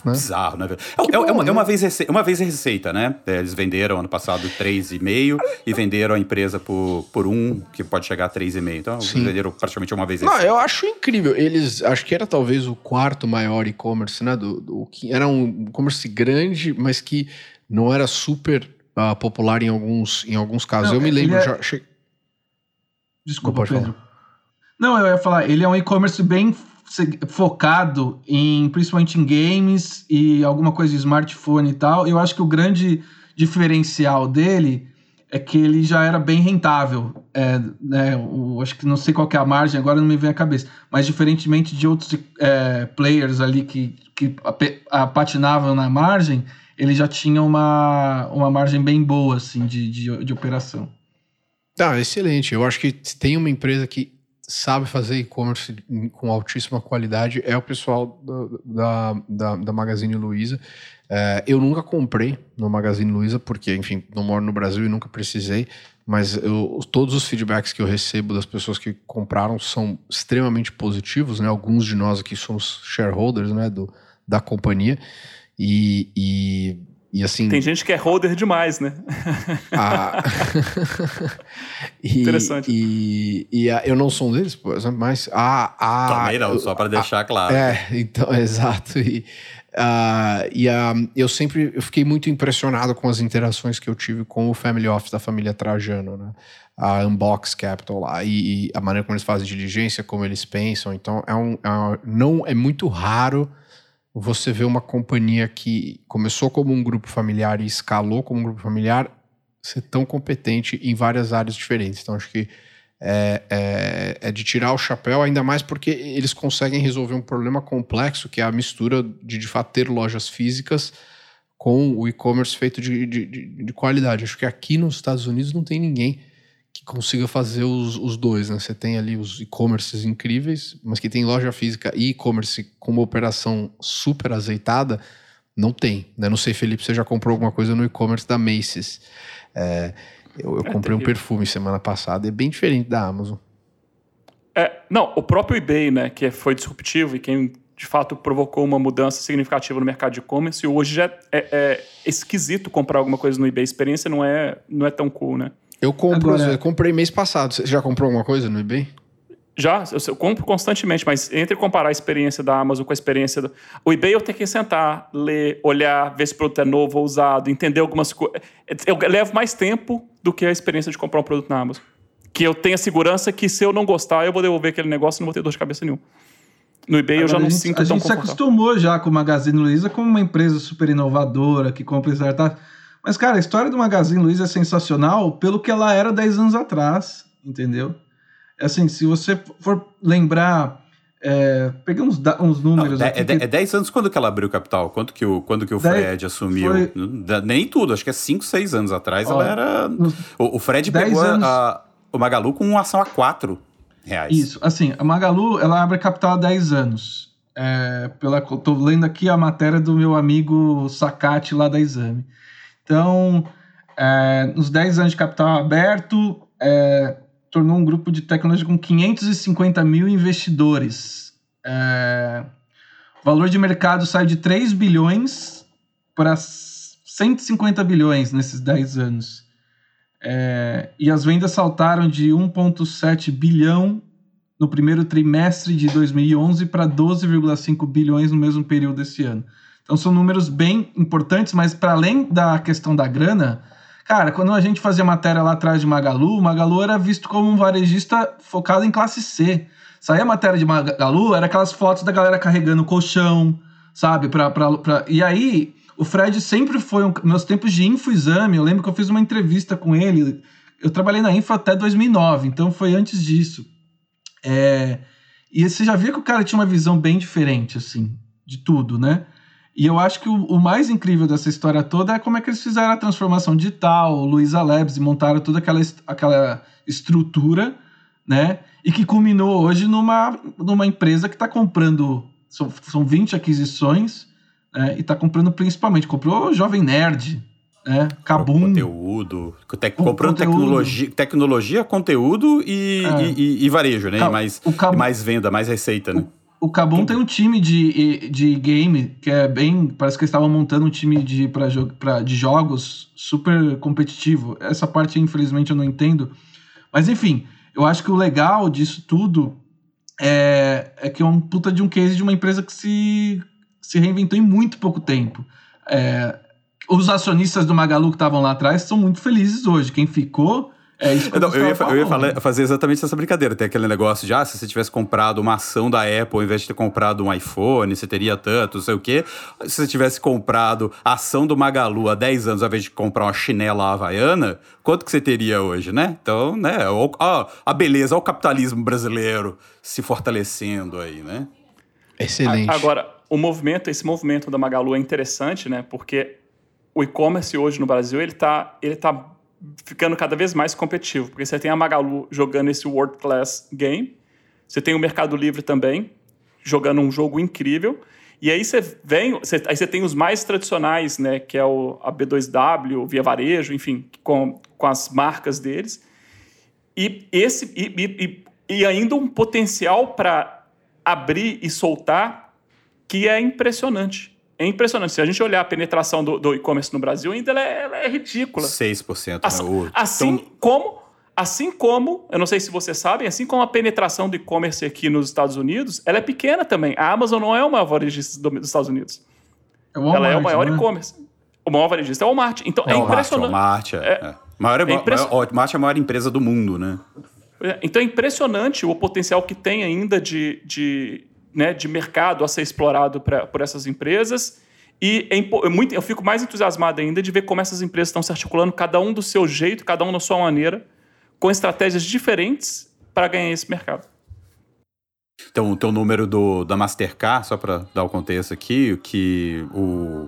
bizarro, né? É, é, bom, é, uma, né? é, uma, vez receita, uma vez receita, né? É, eles venderam ano passado 3,5 e venderam a empresa por, por um, que pode chegar a 3,5. Então, Sim. eles venderam praticamente uma vez receita. Não, eu acho incrível. Eles, acho que era talvez o quarto maior e-commerce, né? Do, do, era um e-commerce grande, mas que não era super uh, popular em alguns, em alguns casos. Não, eu me lembro. É... Já. Desculpa, Pedro. Falar. Não, eu ia falar, ele é um e-commerce bem focado em principalmente em games e alguma coisa de smartphone e tal. Eu acho que o grande diferencial dele é que ele já era bem rentável. É, né, o, acho que não sei qual é a margem, agora não me vem à cabeça. Mas diferentemente de outros é, players ali que, que a, a, patinavam na margem, ele já tinha uma, uma margem bem boa assim, de, de, de operação. Tá, excelente. Eu acho que tem uma empresa que sabe fazer e-commerce com altíssima qualidade é o pessoal da, da, da Magazine Luiza. É, eu nunca comprei no Magazine Luiza, porque, enfim, não moro no Brasil e nunca precisei, mas eu, todos os feedbacks que eu recebo das pessoas que compraram são extremamente positivos, né? Alguns de nós aqui somos shareholders, né, do, da companhia, e, e e assim. Tem gente que é holder demais, né? A... e, Interessante. E, e a, eu não sou um deles, por exemplo, mas a. a Também não, só para deixar claro. É, então, exato. E, uh, e uh, eu sempre eu fiquei muito impressionado com as interações que eu tive com o Family Office da família Trajano, né? A Unbox Capital lá, e, e a maneira como eles fazem diligência, como eles pensam. Então, é um, é um não é muito raro você vê uma companhia que começou como um grupo familiar e escalou como um grupo familiar ser tão competente em várias áreas diferentes. Então, acho que é, é, é, de tirar o chapéu, ainda mais porque eles conseguem resolver um problema complexo, que é a mistura de, de fato, ter lojas físicas com o e-commerce feito de, de, de, qualidade. Acho que aqui nos Estados Unidos não tem ninguém que consiga fazer os, os dois, né? Você tem ali os e-commerces incríveis, mas que tem loja física e e-commerce com uma operação super azeitada, não tem. Né? Não sei, Felipe, você já comprou alguma coisa no e-commerce da Macy's. É, eu, eu é comprei um perfume semana passada, é bem diferente da Amazon. É, não, o próprio eBay, né, que foi disruptivo e quem de fato provocou uma mudança significativa no mercado de e-commerce, e hoje já é, é, esquisito comprar alguma coisa no eBay. A experiência não é, não é tão cool, né? Eu compro, Agora... eu comprei mês passado. Você já comprou alguma coisa no eBay? Já, eu, eu, compro constantemente, mas entre comparar a experiência da Amazon com a experiência do. O eBay eu tenho que sentar, ler, olhar, ver se o produto é novo ou usado, entender algumas coisas. Eu levo mais tempo do que a experiência de comprar um produto na Amazon. Que eu tenho a segurança que se eu não gostar, eu vou devolver aquele negócio e não vou ter dor de cabeça nenhum. No eBay Agora, eu já não gente, sinto A gente se acostumou já com o Magazine Luiza como uma empresa super inovadora, que compra startups. Mas, cara, a história do Magazine Luiza é sensacional pelo que ela era 10 anos atrás, entendeu? É assim, se você for lembrar. É, peguei uns, uns números. Não, é, é, é 10 anos quando que ela abriu capital? Quanto que o, quando que o Fred assumiu? Foi... Nem tudo, acho que é 5, 6 anos atrás Ó, ela era. O, o Fred pegou anos... a, o Magalu com uma ação a 4 reais. Isso, assim, a Magalu ela abre capital há 10 anos. É, pela, tô lendo aqui a matéria do meu amigo Sacate lá da Exame. Então, é, nos 10 anos de capital aberto, é, tornou um grupo de tecnologia com 550 mil investidores. É, o valor de mercado saiu de 3 bilhões para 150 bilhões nesses 10 anos. É, e as vendas saltaram de 1,7 bilhão no primeiro trimestre de 2011 para 12,5 bilhões no mesmo período desse ano. Então são números bem importantes, mas para além da questão da grana, cara, quando a gente fazia matéria lá atrás de Magalu, Magalu era visto como um varejista focado em classe C. Saía a matéria de Magalu, era aquelas fotos da galera carregando colchão, sabe? Pra, pra, pra... E aí, o Fred sempre foi um... meus tempos de infoexame, eu lembro que eu fiz uma entrevista com ele. Eu trabalhei na Info até 2009, então foi antes disso. É... E você já via que o cara tinha uma visão bem diferente, assim, de tudo, né? E eu acho que o, o, mais incrível dessa história toda é como é que eles fizeram a transformação digital, Luiza Labs, e montaram toda aquela, aquela estrutura, né? E que culminou hoje numa, numa empresa que está comprando, são, são 20 aquisições, né? e está comprando principalmente, comprou o Jovem Nerd, né? Kabum. Conteúdo, te, comprando conteúdo. Tecnologia, tecnologia, conteúdo e, é. e, e, e, varejo, né? Mais, mais venda, mais receita, né? O Kabum tem um time de, de game que é bem. Parece que eles estavam montando um time de, pra, pra, de jogos super competitivo. Essa parte, infelizmente, eu não entendo. Mas, enfim, eu acho que o legal disso tudo é, é que é um puta de um case de uma empresa que se, se reinventou em muito pouco tempo. É, os acionistas do Magalu que estavam lá atrás são muito felizes hoje. Quem ficou é isso que Não, eu, ia, eu ia falar, fazer exatamente essa brincadeira. Tem aquele negócio de, ah, se você tivesse comprado uma ação da Apple, ao invés de ter comprado um iPhone, você teria tanto, não sei o quê. Se você tivesse comprado a ação do Magalu há 10 anos, ao invés de comprar uma chinela havaiana, quanto que você teria hoje, né? Então, né, ó, a beleza, ó o capitalismo brasileiro se fortalecendo aí, né? Excelente. Agora, o movimento, esse movimento da Magalu é interessante, né? Porque o e-commerce hoje no Brasil, ele tá, ele tá ficando cada vez mais competitivo, porque você tem a Magalu jogando esse world class game Você tem o Mercado Livre também, jogando um jogo incrível. E aí você vem, você, aí você tem os mais tradicionais, né? Que é o a B2W, Via Varejo, enfim, com, com as marcas deles. E esse e, e, e ainda um potencial para abrir e soltar que é impressionante. É impressionante. Se a gente olhar a penetração do, do e-commerce no Brasil, ainda ela é, ela é ridícula. 6%. Assim, né? assim então... como Assim como, eu não sei se vocês sabem, assim como a penetração do e-commerce aqui nos Estados Unidos, ela é pequena também. A Amazon não é o maior varejista dos Estados Unidos. É Walmart, ela é o maior né? e-commerce. O maior varejista é o Walmart. Então é, é impressionante. Walmart, é. é. Maior, é, é impression... Walmart é a maior empresa do mundo, né? É, então é impressionante o potencial que tem ainda de, de, né, de mercado a ser explorado pra, por essas empresas. E é, muito, eu fico mais entusiasmado ainda de ver como essas empresas estão se articulando, cada um do seu jeito, cada um da sua maneira, com estratégias diferentes para ganhar esse mercado. Então, o teu número do, da Mastercard, só para dar o contexto aqui, que o,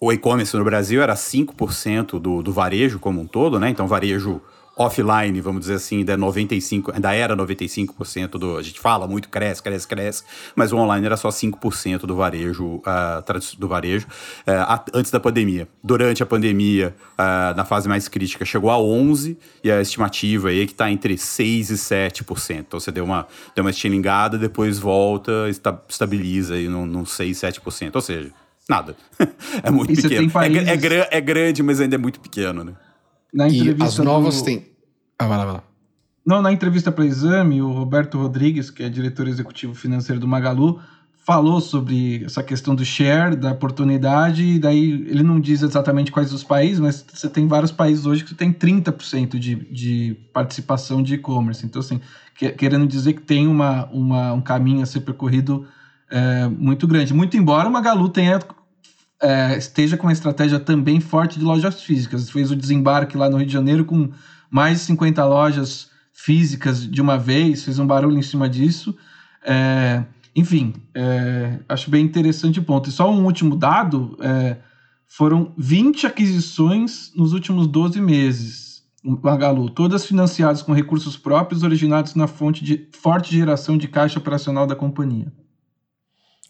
o e-commerce no Brasil era 5% do, do varejo como um todo, né? Então, varejo offline, vamos dizer assim, ainda, 95, ainda era 95% do. A gente fala muito, cresce, cresce, cresce, mas o online era só 5% do varejo, uh, do varejo uh, antes da pandemia. Durante a pandemia, uh, na fase mais crítica, chegou a 11% e a estimativa aí é que está entre 6% e 7%. Então você deu uma, deu uma estilingada, depois volta, esta, estabiliza aí num, num 6%, 7%. Ou seja, nada. é muito e pequeno. É países... É, é, é grande, mas ainda é muito pequeno, né? Na entrevista e as novas do... têm. Ah, vai lá, vai lá. Não, na entrevista para Exame, o Roberto Rodrigues, que é diretor executivo financeiro do Magalu, falou sobre essa questão do share, da oportunidade, e daí ele não diz exatamente quais os países, mas você tem vários países hoje que você tem 30% de, de participação de e-commerce. Então, assim, que, querendo dizer que tem uma, uma, um caminho a ser percorrido é, muito grande. Muito embora o Magalu tenha é, esteja com uma estratégia também forte de lojas físicas. Fez o desembarque lá no Rio de Janeiro com mais de 50 lojas físicas de uma vez, fez um barulho em cima disso. É, enfim, é, acho bem interessante o ponto. E só um último dado: é, foram 20 aquisições nos últimos 12 meses. Magalu, todas financiadas com recursos próprios originados na fonte de forte geração de caixa operacional da companhia.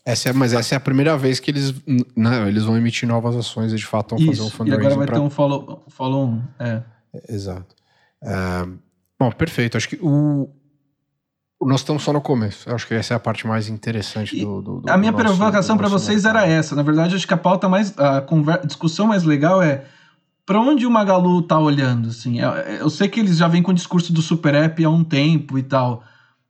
Essa é, mas essa é a primeira vez que eles, né, eles vão emitir novas ações e de fato vão Isso, fazer um fundraising. E agora vai pra... ter um follow, follow on. É. Exato. Bom, perfeito. Acho que o, nós estamos só no começo. Eu acho que essa é a parte mais interessante do. do, do a minha provocação para vocês era essa. Na verdade, acho que a pauta mais. A conversa, discussão mais legal é para onde o Magalu tá olhando. Assim? Eu, eu sei que eles já vêm com o discurso do Super App há um tempo e tal.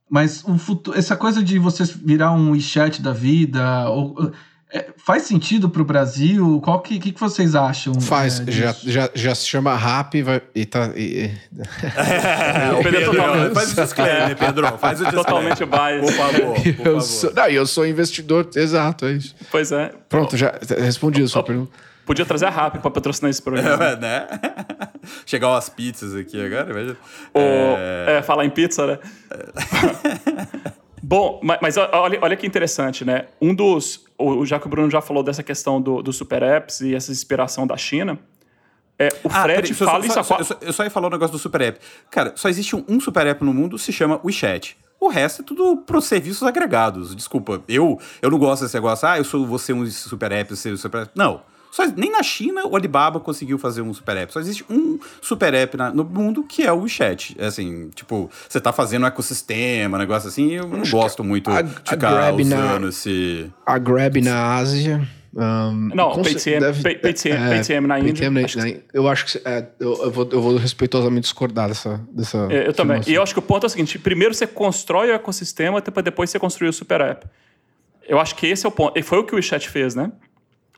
Mas o futuro, essa coisa de você virar um WeChat da vida, ou, é, faz sentido para o Brasil? Qual que, que, que vocês acham? Faz, é, já, já, já se chama RAP vai, e tá. E... É, o Pedro, Pedro faz o disclaimer, Pedro. Faz o disclaimer. Totalmente biased. Por favor. Por eu, favor. Sou, não, eu sou investidor, exato, é isso. Pois é. Pronto, já respondi a sua pergunta. Podia trazer a RAP para patrocinar esse programa. É, né? Chegar umas pizzas aqui agora. Imagina. O, é... é... falar em pizza, né? Bom, mas, olha, olha que interessante, né? Um dos. O, já que o Bruno já falou dessa questão do, do super apps e essa inspiração da China. É, o ah, Fred peraí, fala só, isso só, eu, só, eu só ia falar o um negócio do super app. Cara, só existe um, um super app no mundo, se chama WeChat. O resto é tudo para os serviços agregados. Desculpa, eu, eu não gosto desse negócio. Ah, eu sou você um super app, você um super app. Não. Só, nem na China o Alibaba conseguiu fazer um super app. Só existe um super app na, no mundo que é o WeChat. É assim, tipo, você tá fazendo um ecossistema, um negócio assim. Eu não gosto muito a, de ficar usando na, esse. A Grab na Ásia. Um, não, PayTM, deve, PayTM, é, PayTM na Índia. na, acho que... Eu acho que é, eu, eu, vou, eu vou respeitosamente discordar dessa. dessa é, eu também. E eu acho que o ponto é o seguinte: primeiro você constrói o ecossistema para depois você construir o super app. Eu acho que esse é o ponto. E foi o que o WeChat fez, né?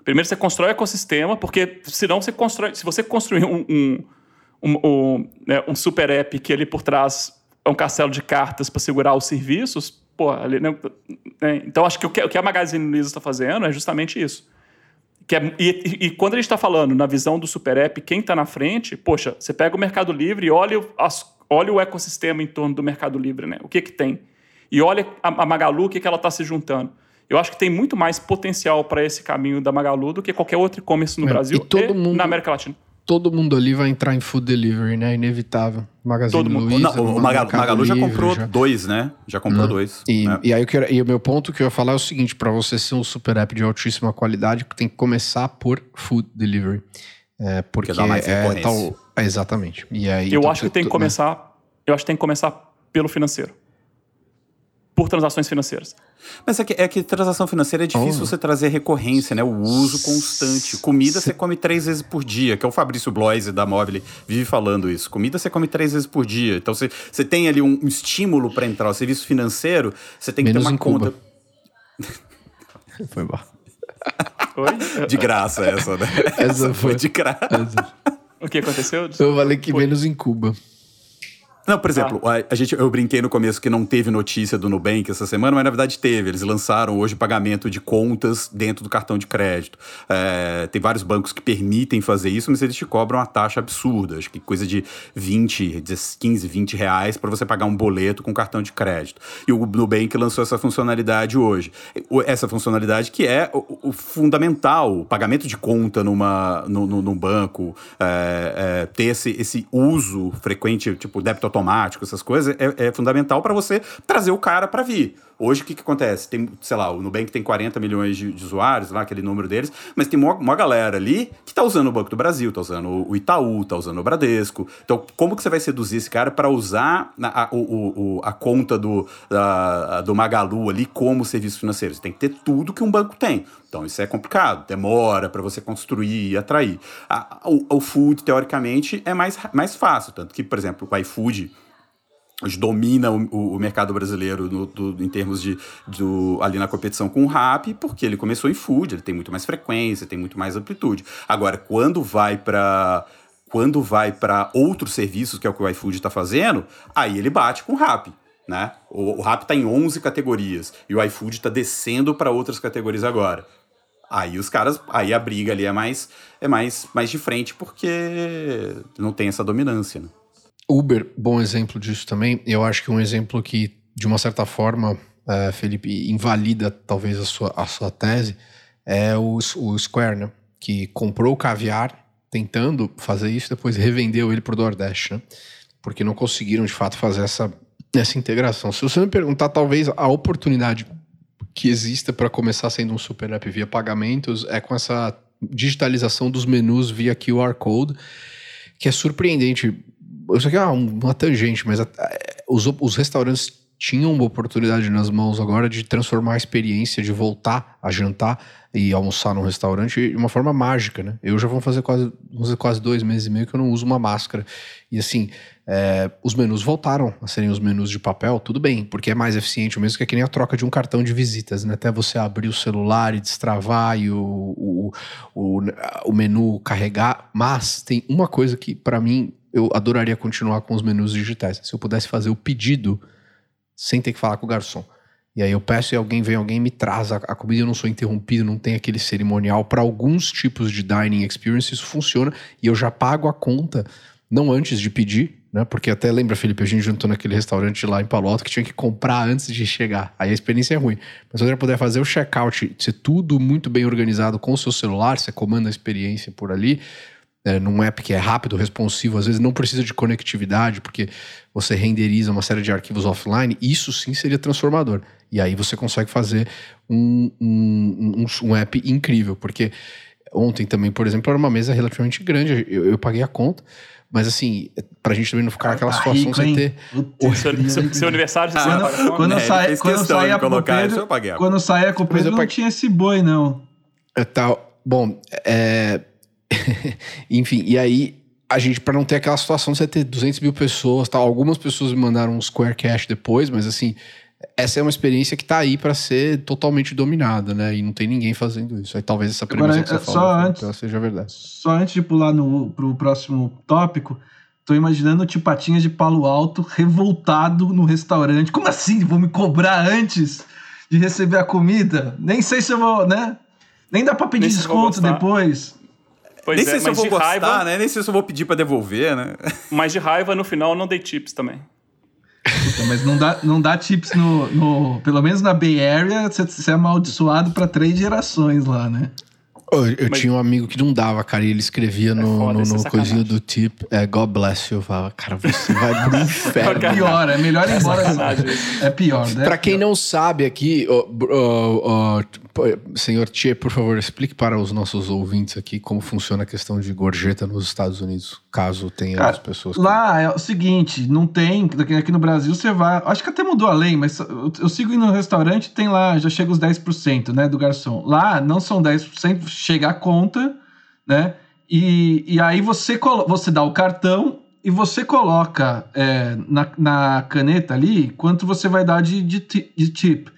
Primeiro você constrói o ecossistema, porque senão você constrói. Se você construir um, um, um, um, né, um super app que ali por trás é um castelo de cartas para segurar os serviços, pô, ali, né, né, então acho que o, que o que a Magazine Luiza está fazendo é justamente isso. É, e, e, quando a gente está falando na visão do super app, quem está na frente, poxa, você pega o Mercado Livre e olha, as, olha o ecossistema em torno do Mercado Livre, né? O que que tem? E olha a, a Magalu, o que, que ela está se juntando. Eu acho que tem muito mais potencial para esse caminho da Magalu do que qualquer outro e-commerce no é, Brasil e, todo e mundo, na América Latina. todo mundo ali vai entrar em food delivery, né? Inevitável. Magazine Todo mundo- Luiza, Não, o Magalu, Magalu já Livre, comprou já. dois, né? Já comprou Não. dois. E, né? e aí eu quero, e o meu ponto que eu ia falar é o seguinte: para você ser um super app de altíssima qualidade, tem que começar por food delivery. É, porque dá mais é tal. exatamente. E aí, Eu então, acho que tem que tu- começar. Eu acho que tem que começar pelo financeiro. Por transações financeiras. Mas é que, é que transação financeira é difícil Oh. você trazer recorrência, né? O uso constante. Comida você come três vezes por dia, que é o Fabrício Bloise da Mobile vive falando isso. Comida você come três vezes por dia. Então você, você tem ali um, um estímulo para entrar. O serviço financeiro, você tem que Menos ter uma em Cuba. conta Foi bom. Oi? de graça essa, né? Essa foi. de graça. o que aconteceu? Eu falei que menos em Cuba. Não, por exemplo, a, a gente, eu brinquei no começo que não teve notícia do Nubank essa semana, mas na verdade teve. Eles lançaram hoje pagamento de contas dentro do cartão de crédito. É, tem vários bancos que permitem fazer isso, mas eles te cobram uma taxa absurda. Acho que coisa de 20, 15, 20 reais para você pagar um boleto com cartão de crédito. E o Nubank lançou essa funcionalidade hoje. Essa funcionalidade que é o, o fundamental, o pagamento de conta numa, no, no, num banco, é, é, ter esse, esse uso frequente, tipo débito automático, essas coisas, é, é fundamental para você trazer o cara para vir. Hoje, o que, que acontece? Tem, sei lá, o Nubank tem 40 milhões de, de usuários, lá, aquele número deles, mas tem uma, galera ali que tá usando o Banco do Brasil, tá usando o Itaú, tá usando o Bradesco. Então, como que você vai seduzir esse cara para usar na- a, o- a conta do, da- do Magalu ali como serviço financeiro? Você tem que ter tudo que um banco tem. Então, isso é complicado, demora para você construir e atrair. A- o, o food, teoricamente, é mais, mais fácil. Tanto que, por exemplo, o iFood domina o, o- mercado brasileiro no- do- em termos de do- ali na competição com o Rap, porque ele começou em food, ele tem muito mais frequência, tem muito mais amplitude. Agora, quando vai para quando vai para outros serviços, que é o que o iFood está fazendo, aí ele bate com o Rap. Né? O, o Rap está em 11 categorias e o iFood está descendo para outras categorias agora. Aí os caras, aí a briga ali é mais é mais, mais de frente porque não tem essa dominância. Né? Uber, bom exemplo disso também. Eu acho que um exemplo que, de uma certa forma, eh, Felipe, invalida talvez a sua, a sua tese, é o, o Square, né? Que comprou o caviar tentando fazer isso, depois revendeu ele pro Nordeste, né? Porque não conseguiram, de fato, fazer essa, essa integração. Se você me perguntar, talvez a oportunidade que exista para começar sendo um super app via pagamentos é com essa digitalização dos menus via QR Code, que é surpreendente. Isso aqui é uma, tangente, mas a- os, os restaurantes tinham uma oportunidade nas mãos agora de transformar a experiência, de voltar a jantar e almoçar num restaurante de uma forma mágica, né? Eu já vou fazer quase, fazer quase dois meses e meio que eu não uso uma máscara. E assim, é, os menus voltaram a serem os menus de papel, tudo bem, porque é mais eficiente, mesmo que é que nem a troca de um cartão de visitas, né? Até você abrir o celular e destravar e o, o, o, o menu carregar. Mas tem uma coisa que, para mim, eu adoraria continuar com os menus digitais. Se eu pudesse fazer o pedido sem ter que falar com o garçom. E aí eu peço e alguém vem, alguém me traz a, a comida, eu não sou interrompido, não tem aquele cerimonial. Para alguns tipos de dining experience isso funciona e eu já pago a conta, não antes de pedir, né? Porque até lembra, Felipe, a gente juntou naquele restaurante lá em Palo Alto que tinha que comprar antes de chegar. Aí a experiência é ruim. Mas se você puder fazer o check-out, ser tudo muito bem organizado com o seu celular, você comanda a experiência por ali, é, num app que é rápido, responsivo, às vezes não precisa de conectividade, porque você renderiza uma série de arquivos offline, isso sim seria transformador. E aí você consegue fazer um, um, um, um app incrível, porque ontem também, por exemplo, era uma mesa relativamente grande, eu, eu paguei a conta, mas assim, pra gente também não ficar naquela Tá situação rico, hein? ter. Putz, Seu, seu, seu aniversário, você Quando, paga a conta? quando É, eu saí, quando eu de com o colocar Pedro, isso, eu paguei a quando eu saía com o Mas eu Pedro, não paguei- tinha esse boi, não. É, tal. Bom, é. Enfim, e aí a gente, pra não ter aquela situação de você ter 200 mil pessoas, tal, algumas pessoas me mandaram um Square Cash depois, mas assim, essa é uma experiência que tá aí pra ser totalmente dominada, né? E não tem ninguém fazendo isso. Aí talvez essa premissa Agora, que você é, falou só Felipe, antes- ela seja verdade. Só antes de pular no, pro próximo tópico, tô imaginando o tio Patinhas de Palo Alto revoltado no restaurante. Como assim? Vou me cobrar antes de receber a comida? Nem sei se eu vou, né? Nem dá pra pedir Nem desconto depois. Pois Nem é, sei se eu vou de gostar, raiva, né? Nem sei se eu vou pedir pra devolver, né? mas de raiva, no final, eu não dei tips também. Puta, mas não dá, não dá tips no, no- Pelo menos na Bay Area, você você é amaldiçoado pra três gerações lá, né? Eu, eu Mas... tinha um amigo que não dava, cara, e ele escrevia é no, foda, no, no coisinho do tip, é, God bless you. Eu falava, cara, você vai pro inferno. é pior, é melhor ir é embora. É pior, né? Pra quem não sabe aqui, oh, oh, oh, senhor Tchê, por favor, explique para os nossos ouvintes aqui como funciona a questão de gorjeta nos Estados Unidos, caso tenha cara, as pessoas. Que... Lá é o seguinte, não tem, aqui no Brasil você vai, acho que até mudou a lei, mas eu, eu sigo indo no restaurante, tem lá, já chega os 10%, né, do garçom. Lá não são 10%, chega a conta, né? E, e aí você, você dá o cartão e você coloca é, na, na caneta ali quanto você vai dar de, de, de tip.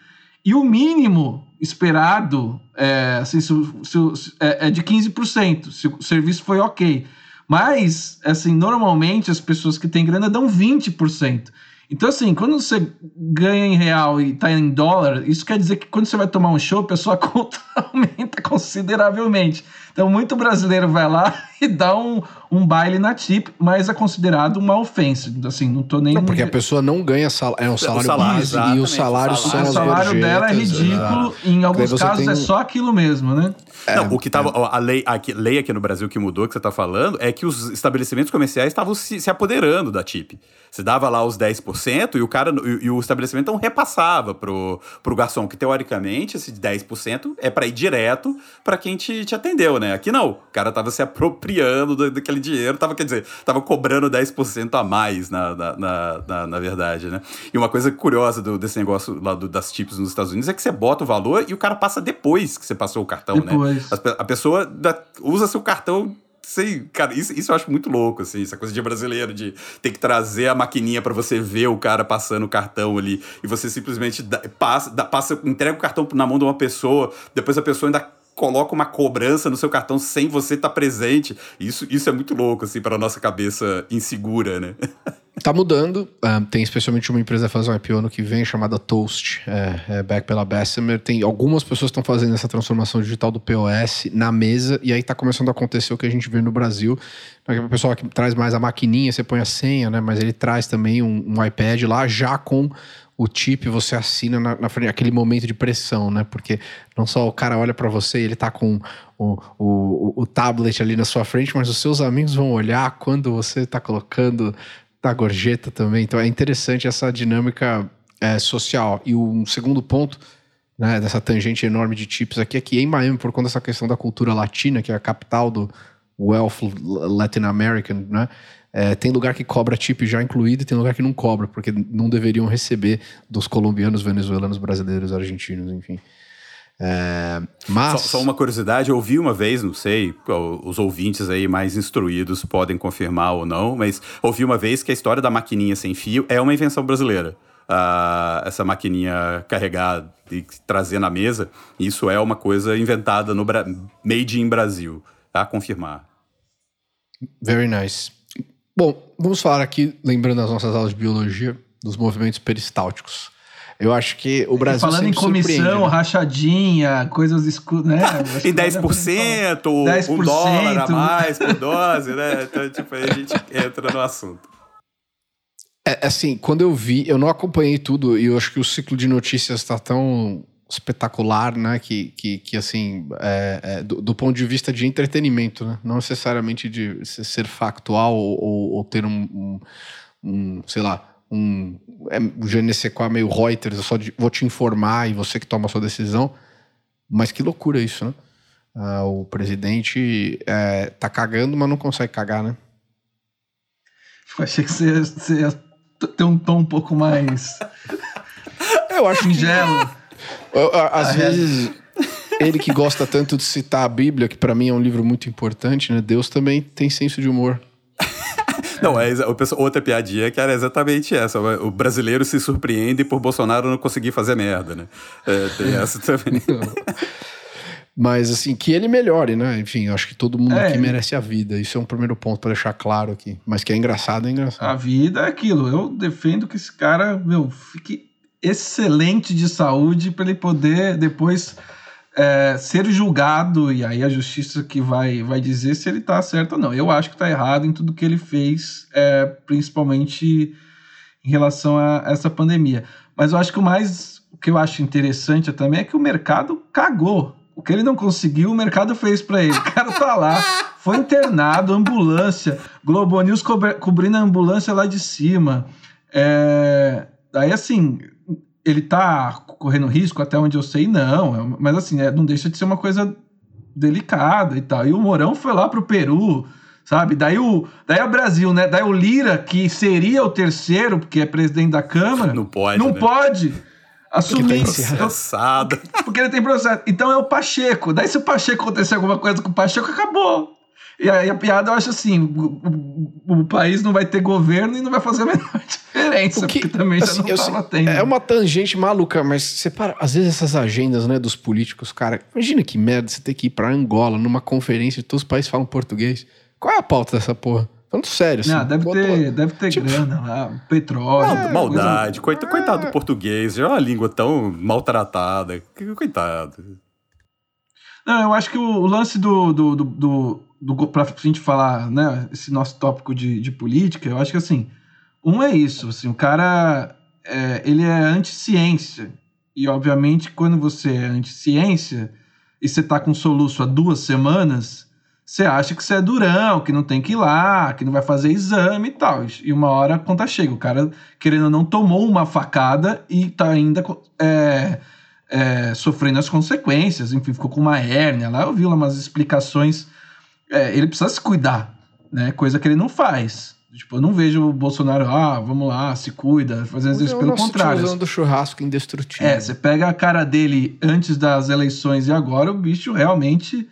E o mínimo esperado é, assim, se, se, é, é de 15%, se o serviço foi ok. Mas, assim, normalmente as pessoas que têm grana dão 20%. Então, assim, quando você ganha em real e tá em dólar, isso quer dizer que quando você vai tomar um show, a sua conta aumenta consideravelmente. Então, muito brasileiro vai lá e dá um, um baile na tip, mas é considerado uma ofensa. Assim, não tô nem. Não, porque a pessoa não ganha sal... é um salário, salário base e o salário são O salário dela é ridículo, é. em alguns casos tem... é só aquilo mesmo, né? É, não, o que tava. É. A lei aqui, lei aqui no Brasil que mudou, que você tá falando, é que os estabelecimentos comerciais estavam se, se apoderando da tip. Você dava lá os 10% e o cara e, e o estabelecimento não repassava pro, pro garçom, que teoricamente esse 10% é para ir direto para quem te, te atendeu, né? Aqui não. O cara tava se apropriando do, daquele dinheiro, tava, quer dizer, tava cobrando 10% a mais, na, na, na, na, verdade, né? E uma coisa curiosa do, desse negócio lá do, das tips nos Estados Unidos é que você bota o valor e o cara passa depois que você passou o cartão, né? depois. né? A, a pessoa usa seu cartão sei, cara, isso, isso eu acho muito louco, assim, essa coisa de brasileiro, de ter que trazer a maquininha para você ver o cara passando o cartão ali, e você simplesmente dá, passa, dá, passa, entrega o cartão na mão de uma pessoa, depois a pessoa ainda coloca uma cobrança no seu cartão sem você estar tá presente. Isso, isso é muito louco, assim, para nossa cabeça insegura, né? Tá mudando. Uh, tem especialmente uma empresa fazendo um IPO ano que vem chamada Toast, é, é back pela Bessemer. Tem algumas pessoas estão fazendo essa transformação digital do POS na mesa e aí tá começando a acontecer o que a gente vê no Brasil. O pessoal que traz mais a maquininha, você põe a senha, né? Mas ele traz também um, um iPad lá já com o chip você assina na, na, frente, aquele momento de pressão, né? Porque não só o cara olha para você ele tá com o, o, o, tablet ali na sua frente, mas os seus amigos vão olhar quando você tá colocando da gorjeta também. Então é interessante essa dinâmica é, social. E um segundo ponto né, dessa tangente enorme de chips aqui é que em Miami, por conta dessa questão da cultura latina, que é a capital do wealth Latin American, né? É, tem lugar que cobra chip já incluído e tem lugar que não cobra, porque não deveriam receber dos colombianos, venezuelanos, brasileiros, argentinos, enfim. É, mas... Só, só, uma curiosidade, eu ouvi uma vez, não sei, os ouvintes aí mais instruídos podem confirmar ou não, mas ouvi uma vez que a história da maquininha sem fio é uma invenção brasileira. Uh, essa maquininha carregar e trazer na mesa, isso é uma coisa inventada no Bra made in Brasil, a confirmar. Very nice. Bom, vamos falar aqui, lembrando as nossas aulas de biologia, dos movimentos peristálticos. Eu acho que o Brasil. Falando em comissão, rachadinha, coisas escuras, né? em 10%, 10%, um dólar a mais por dose, né? Então, tipo, aí a gente entra no assunto. É, assim, quando eu vi, eu não acompanhei tudo e eu acho que o ciclo de notícias está tão espetacular, né? Que, que, que assim, é, é, do, do, ponto de vista de entretenimento, né? Não necessariamente de ser factual ou, ou ter um, um, um, sei lá, um, é, um quoi, meio Reuters, eu só de, vou te informar e você que toma a sua decisão. Mas que loucura isso, né? Ah, o presidente é, tá cagando, mas não consegue cagar, né? Eu achei que você, você ia ter um tom um pouco mais. eu acho singelo. Às vezes, ele que gosta tanto de citar a Bíblia, que para mim é um livro muito importante, né? Deus também tem senso de humor. Não, é outra piadinha que era exatamente essa. O brasileiro se surpreende por Bolsonaro não conseguir fazer merda, né? É, tem essa também. Mas assim, que ele melhore, né? Enfim, acho que todo mundo é. aqui merece a vida. Isso é um primeiro ponto para deixar claro aqui. Mas que é engraçado, é engraçado. A vida é aquilo. Eu defendo que esse cara, meu, fique excelente de saúde para ele poder depois é, ser julgado e aí a justiça que vai, vai dizer se ele está certo ou não. Eu acho que está errado em tudo que ele fez, é, principalmente em relação a essa pandemia. Mas eu acho que o mais o que eu acho interessante também é que o mercado cagou. O que ele não conseguiu, o mercado fez para ele. O cara tá lá, foi internado, ambulância, Globo News cobrindo a ambulância lá de cima. É... Daí, assim, ele tá correndo risco, até onde eu sei, não. É mas, assim, é, não deixa de ser uma coisa delicada e tal. E o Mourão foi lá pro Peru, sabe? Daí o, daí o Brasil, né? Daí o Lira, que seria o terceiro, porque é presidente da Câmara. Não pode. Não né? pode assumir. Processado. Porque ele tem processo. Então é o Pacheco. Daí se o Pacheco acontecer alguma coisa com o Pacheco, acabou. E aí a piada eu acho assim: o, o, o, país não vai ter governo e não vai fazer a menor diferença, que, porque também assim, já não estava tendo. É uma tangente maluca, mas você para, às vezes essas agendas né, dos políticos, cara, imagina que merda você ter que ir pra Angola numa conferência e todos os países falam português. Qual é a pauta dessa porra? Falando sério, assim. Não, deve, ter, deve ter tipo... grana lá, petróleo. É, maldade, coisa... coitado do português, é uma língua tão maltratada. Coitado. Não, eu acho que o, o lance do, do, do, do, do pra gente falar, né, esse nosso tópico de, de política, eu acho que assim, um é isso, assim, o cara, é, ele é anti-ciência. E, obviamente, quando você é anti-ciência e você tá com soluço há duas semanas você acha que você é durão, que não tem que ir lá, que não vai fazer exame e tal. E uma hora a conta chega. O cara, querendo ou não, tomou uma facada e tá ainda é, é, sofrendo as consequências. Enfim, ficou com uma hérnia lá. Eu vi lá umas explicações. É, ele precisa se cuidar, né? Coisa que ele não faz. Tipo, eu não vejo o Bolsonaro, ah, vamos lá, se cuida, fazendo exercício pelo contrário. usando do churrasco indestrutível. É, você pega a cara dele antes das eleições e agora, o bicho realmente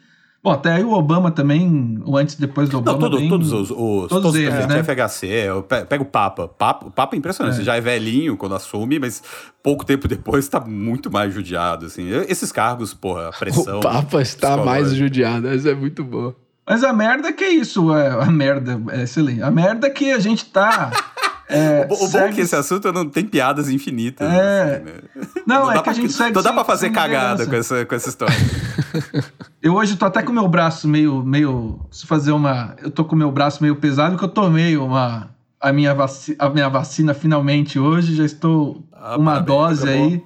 Bom, até aí o Obama também, o antes e depois do Obama. Não, bem, todos os, os todos, todos eles, é, né? FHC, pega o Papa. Papa. O Papa é impressionante, é. já é velhinho quando assume, mas pouco tempo depois está muito mais judiado, assim. Esses cargos, porra, a pressão. O Papa está mais judiado, isso é muito bom. Mas a merda é que é isso, é, a merda, é excelente. A merda é que a gente tá. É, o, o segue... bom é que esse assunto não tem piadas infinitas. É. Assim, né? Não, não, é que pra, a gente segue. Não dá pra fazer cagada com essa, com essa história. eu hoje tô até com o meu braço meio. meio se fazer uma. Eu tô com o meu braço meio pesado porque eu tomei uma. A minha, vaci, a minha vacina finalmente hoje. Já estou ah, uma parabéns, dose aí.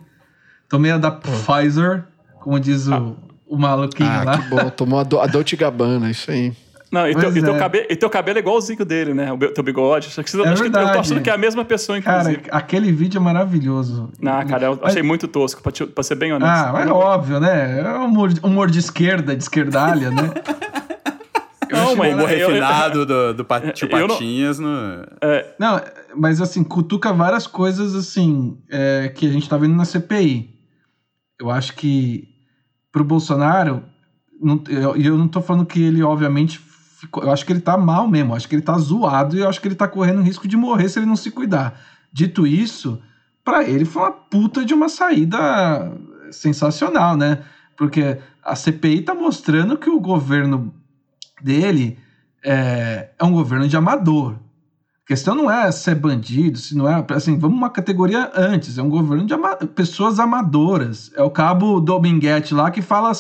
Tomei a da Pfizer, como diz o, ah. O maluquinho ah, lá. Que bom, tomou a, do, a Dolce Gabbana, isso aí. Não, e, teu, e, teu é. cabelo, e teu cabelo é igualzinho dele, né? O teu bigode. Acho que, é acho que eu tô achando que é a mesma pessoa, inclusive. Cara, aquele vídeo é maravilhoso. Não, cara, eu achei muito tosco, pra, te, pra ser bem honesto. Ah, mas é óbvio, né? É humor, humor de esquerda, de esquerdalha, né? não, mas humor refinado eu, do, do Tio Patinhas. Não, no... é, não, mas assim, cutuca várias coisas assim é, que a gente tá vendo na CPI. Eu acho que pro Bolsonaro, e eu, eu não tô falando que ele, obviamente, ficou, eu acho que ele tá mal mesmo, acho que ele tá zoado e eu acho que ele tá correndo risco de morrer se ele não se cuidar. Dito isso, para ele foi uma puta de uma saída sensacional, né? Porque a CPI tá mostrando que o governo dele é, é um governo de amador. A questão não é ser bandido, se não é. Assim, vamos uma categoria antes. É um governo de ama pessoas amadoras. É o cabo Dominguete lá que fala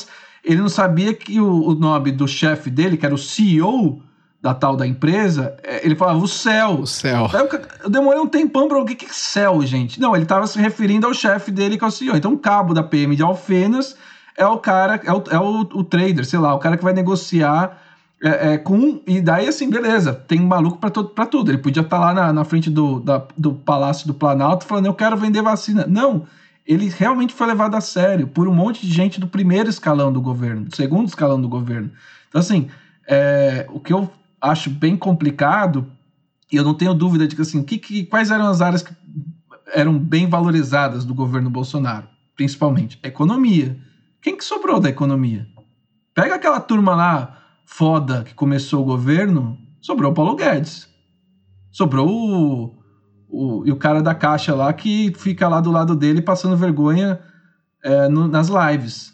ele não sabia que o, o nome do chefe dele, que era o CEO da tal da empresa, é, ele falava o céu. O céu. Eu, eu demorei um tempão para o que, que é céu, gente. Não, ele estava se referindo ao chefe dele, que é o CEO. Então, o cabo da PM de Alfenas é o cara, é o, é o, o trader, sei lá, o cara que vai negociar é, é, com. E daí, assim, beleza, tem um maluco para tudo. Ele podia estar tá lá na, na frente do, da, do Palácio do Planalto falando: eu quero vender vacina. Não ele realmente foi levado a sério por um monte de gente do primeiro escalão do governo, do segundo escalão do governo. Então, assim, é, o que eu acho bem complicado, e eu não tenho dúvida de que, assim, que, que, quais eram as áreas que eram bem valorizadas do governo Bolsonaro, principalmente? Economia. Quem que sobrou da economia? Pega aquela turma lá, foda, que começou o governo, sobrou o Paulo Guedes. Sobrou o o, e o cara da caixa lá que fica lá do lado dele passando vergonha é, no, nas lives,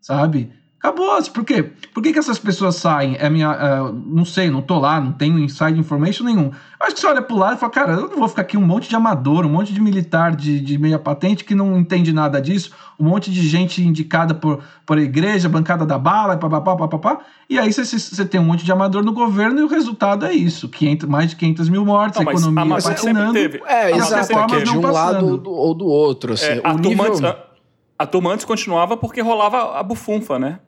sabe? Acabou. Por quê? Por que, que essas pessoas saem? É minha. É, não sei, não tô lá, não tenho inside information nenhum. Acho que você olha pro lado e fala, cara, eu não vou ficar aqui um monte de amador, um monte de militar de, de meia patente que não entende nada disso, um monte de gente indicada por, por a igreja, bancada da bala, papapá, papapá. E aí você, você tem um monte de amador no governo e o resultado é isso: 500, mais de 500 mil mortes, não, a economia a sempre teve. É, exato, é de um passando. lado ou do outro. Assim, é, o nível... a turma antes continuava porque rolava a bufunfa, né?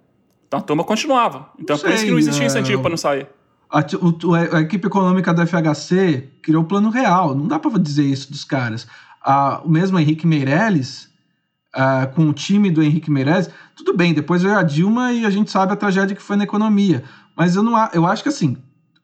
A turma continuava. Então, sei, por isso que não existia incentivo é... para não sair. A, o, a, equipe econômica da FHC criou o plano real. Não dá para dizer isso dos caras. A, o mesmo Henrique Meirelles, a, com o time do Henrique Meirelles, tudo bem, depois veio a Dilma e a gente sabe a tragédia que foi na economia. Mas eu, não, eu acho que assim,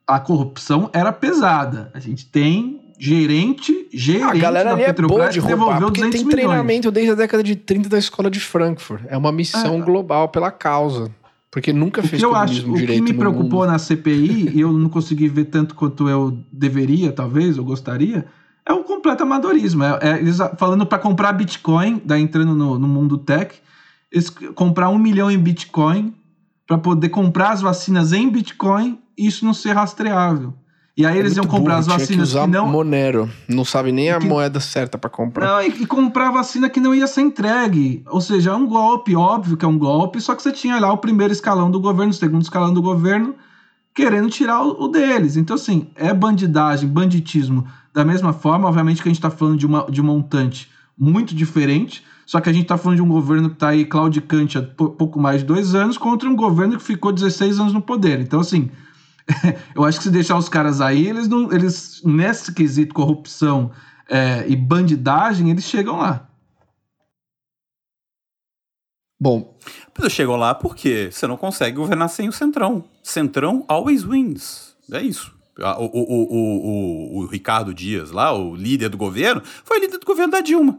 a corrupção era pesada. A gente tem gerente, gerente a galera da Petrobras é de roubar, devolveu 200 tem milhões. treinamento desde a década de 30 da escola de Frankfurt. É uma missão é. global pela causa. Porque nunca fez o que eu acho, O que me preocupou mundo. na CPI, e eu não consegui ver tanto quanto eu deveria, talvez, ou gostaria, é o completo amadorismo. É, é eles falando para comprar Bitcoin, daí entrando no, no mundo tech, eles comprar um milhão em Bitcoin para poder comprar as vacinas em Bitcoin e isso não ser rastreável. E aí é eles iam comprar burro, as vacinas que, que, não. Monero. Não sabe nem a que... moeda certa para comprar. Não, e, e, comprar vacina que não ia ser entregue. Ou seja, é um golpe, óbvio que é um golpe, só que você tinha lá o primeiro escalão do governo, o segundo escalão do governo, querendo tirar o, o deles. Então, assim, é bandidagem, banditismo. Da mesma forma, obviamente que a gente está falando de, uma, de um montante muito diferente, só que a gente está falando de um governo que está aí claudicante há pouco mais de dois anos contra um governo que ficou 16 anos no poder. Então, assim eu acho que se deixar os caras aí, eles não. Eles, nesse quesito corrupção é, e bandidagem, eles chegam lá. Bom. Mas chegam lá porque você não consegue governar sem o Centrão. Centrão always wins. É isso. O, o, o, o, o Ricardo Dias lá, o líder do governo, foi líder do governo da Dilma.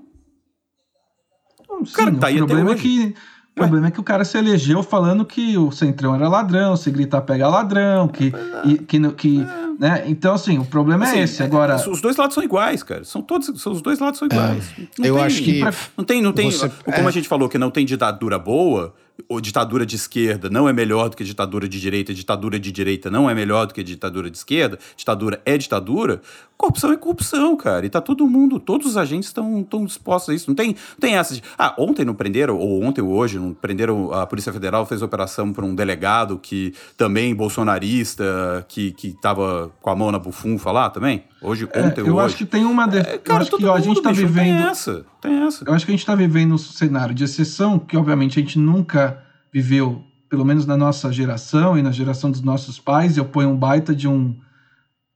Sim, cara, tá aí o problema é que o problema é que o cara se elegeu falando que o Centrão era ladrão, se gritar pega ladrão, que. E, que, que é. né? Então, assim, o problema é assim, é esse. Agora. Os dois lados são iguais, cara. São todos. São, os dois lados são iguais. É, eu tem, acho que. Não tem. Não tem você, como é. a gente falou que não tem ditadura boa, ou ditadura de esquerda não é melhor do que ditadura de direita, ditadura de direita não é melhor do que ditadura de esquerda, ditadura é ditadura, corrupção é corrupção, cara. E tá todo mundo, todos os agentes estão dispostos a isso. Não tem, não tem essa de. Ah, ontem não prenderam, ou ontem ou hoje, não prenderam. A Polícia Federal fez operação para um delegado que também bolsonarista, que, que tava com a mão na bufunfa lá também? Hoje, é, ontem eu ou acho que tem uma. De... É, cara, eu acho que ó, a gente tá bicho, vivendo. Tem essa, tem essa. Eu acho que a gente tá vivendo um cenário de exceção que, obviamente, a gente nunca viveu, pelo menos na nossa geração e na geração dos nossos pais. Eu ponho um baita de um.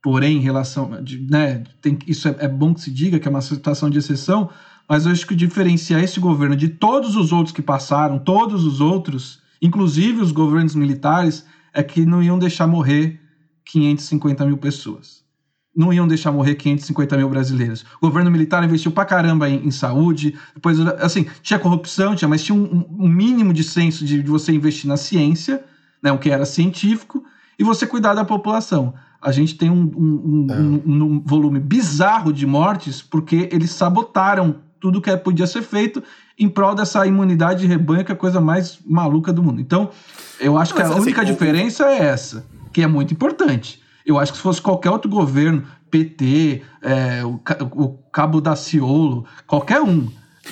Porém, em relação. De, né, tem, isso é, é bom que se diga que é uma situação de exceção, mas eu acho que diferenciar esse governo de todos os outros que passaram, todos os outros, inclusive os governos militares, é que não iam deixar morrer 550 mil pessoas não iam deixar morrer 550 mil brasileiros. O governo militar investiu pra caramba em, em saúde, depois, assim, tinha corrupção, tinha, mas tinha um, um mínimo de senso de, de, você investir na ciência, né, o que era científico, e você cuidar da população. A gente tem um, um, é. um volume bizarro de mortes porque eles sabotaram tudo que podia ser feito em prol dessa imunidade de rebanho, que é a coisa mais maluca do mundo. Então, eu acho que a assim, única diferença é essa, que é muito importante eu acho que se fosse qualquer outro governo, PT, é, o, o Cabo da Ciolo, qualquer um,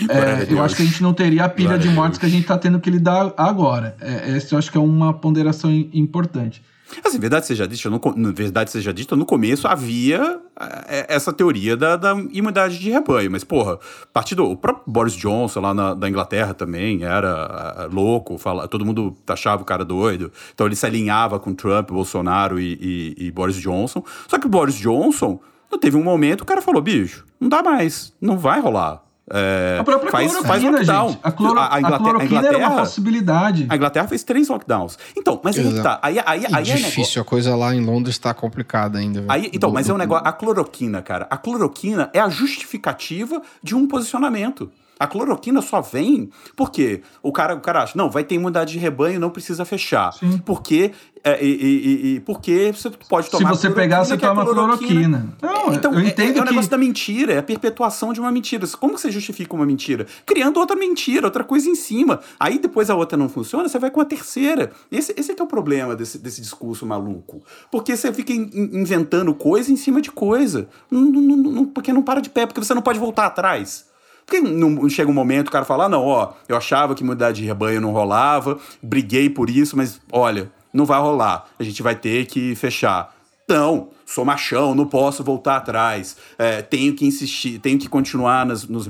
é, eu acho que a gente não teria a pilha de mortes que a gente está tendo que lidar agora. É, essa eu acho que é uma ponderação importante. Assim, verdade seja dita, no, verdade seja dita, no começo havia é, essa teoria da, da, imunidade de rebanho, mas, porra, partido, o próprio Boris Johnson lá na, da Inglaterra também era louco, fala, todo mundo achava o cara doido, então ele se alinhava com Trump, Bolsonaro e, e, e Boris Johnson, só que o Boris Johnson, teve um momento, o cara falou, bicho, não dá mais, não vai rolar, é, a própria faz, faz lockdown. Gente. A, cloro, a, Inglaterra, a cloroquina a Inglaterra, era uma possibilidade. A Inglaterra fez três lockdowns. Então, mas aí tá. Aí, aí, aí é difícil, é a coisa lá em Londres está complicada ainda. Aí, então, do, mas do, é um negócio. A cloroquina, cara. A cloroquina é a justificativa de um posicionamento. A cloroquina só vem porque o cara, o cara acha, não, vai ter imunidade de rebanho, não precisa fechar. Sim. Porque, é, e, e, e, porque você pode tomar Se você pegar, você toma cloroquina. Não, então, eu entendo é, é o negócio da mentira, é a perpetuação de uma mentira. Como você justifica uma mentira? Criando outra mentira, outra coisa em cima. Aí depois a outra não funciona, você vai com a terceira. Esse, esse é que é o problema desse, desse discurso maluco. Porque você fica in, inventando coisa em cima de coisa. Não, não, não, porque não para de pé, porque você não pode voltar atrás. Porque não chega um momento o cara fala, ah, não, ó, eu achava que mudar de rebanho não rolava, briguei por isso, mas olha, não vai rolar. A gente vai ter que fechar. Não, sou machão, não posso voltar atrás. É, tenho que insistir, tenho que continuar nas, nos.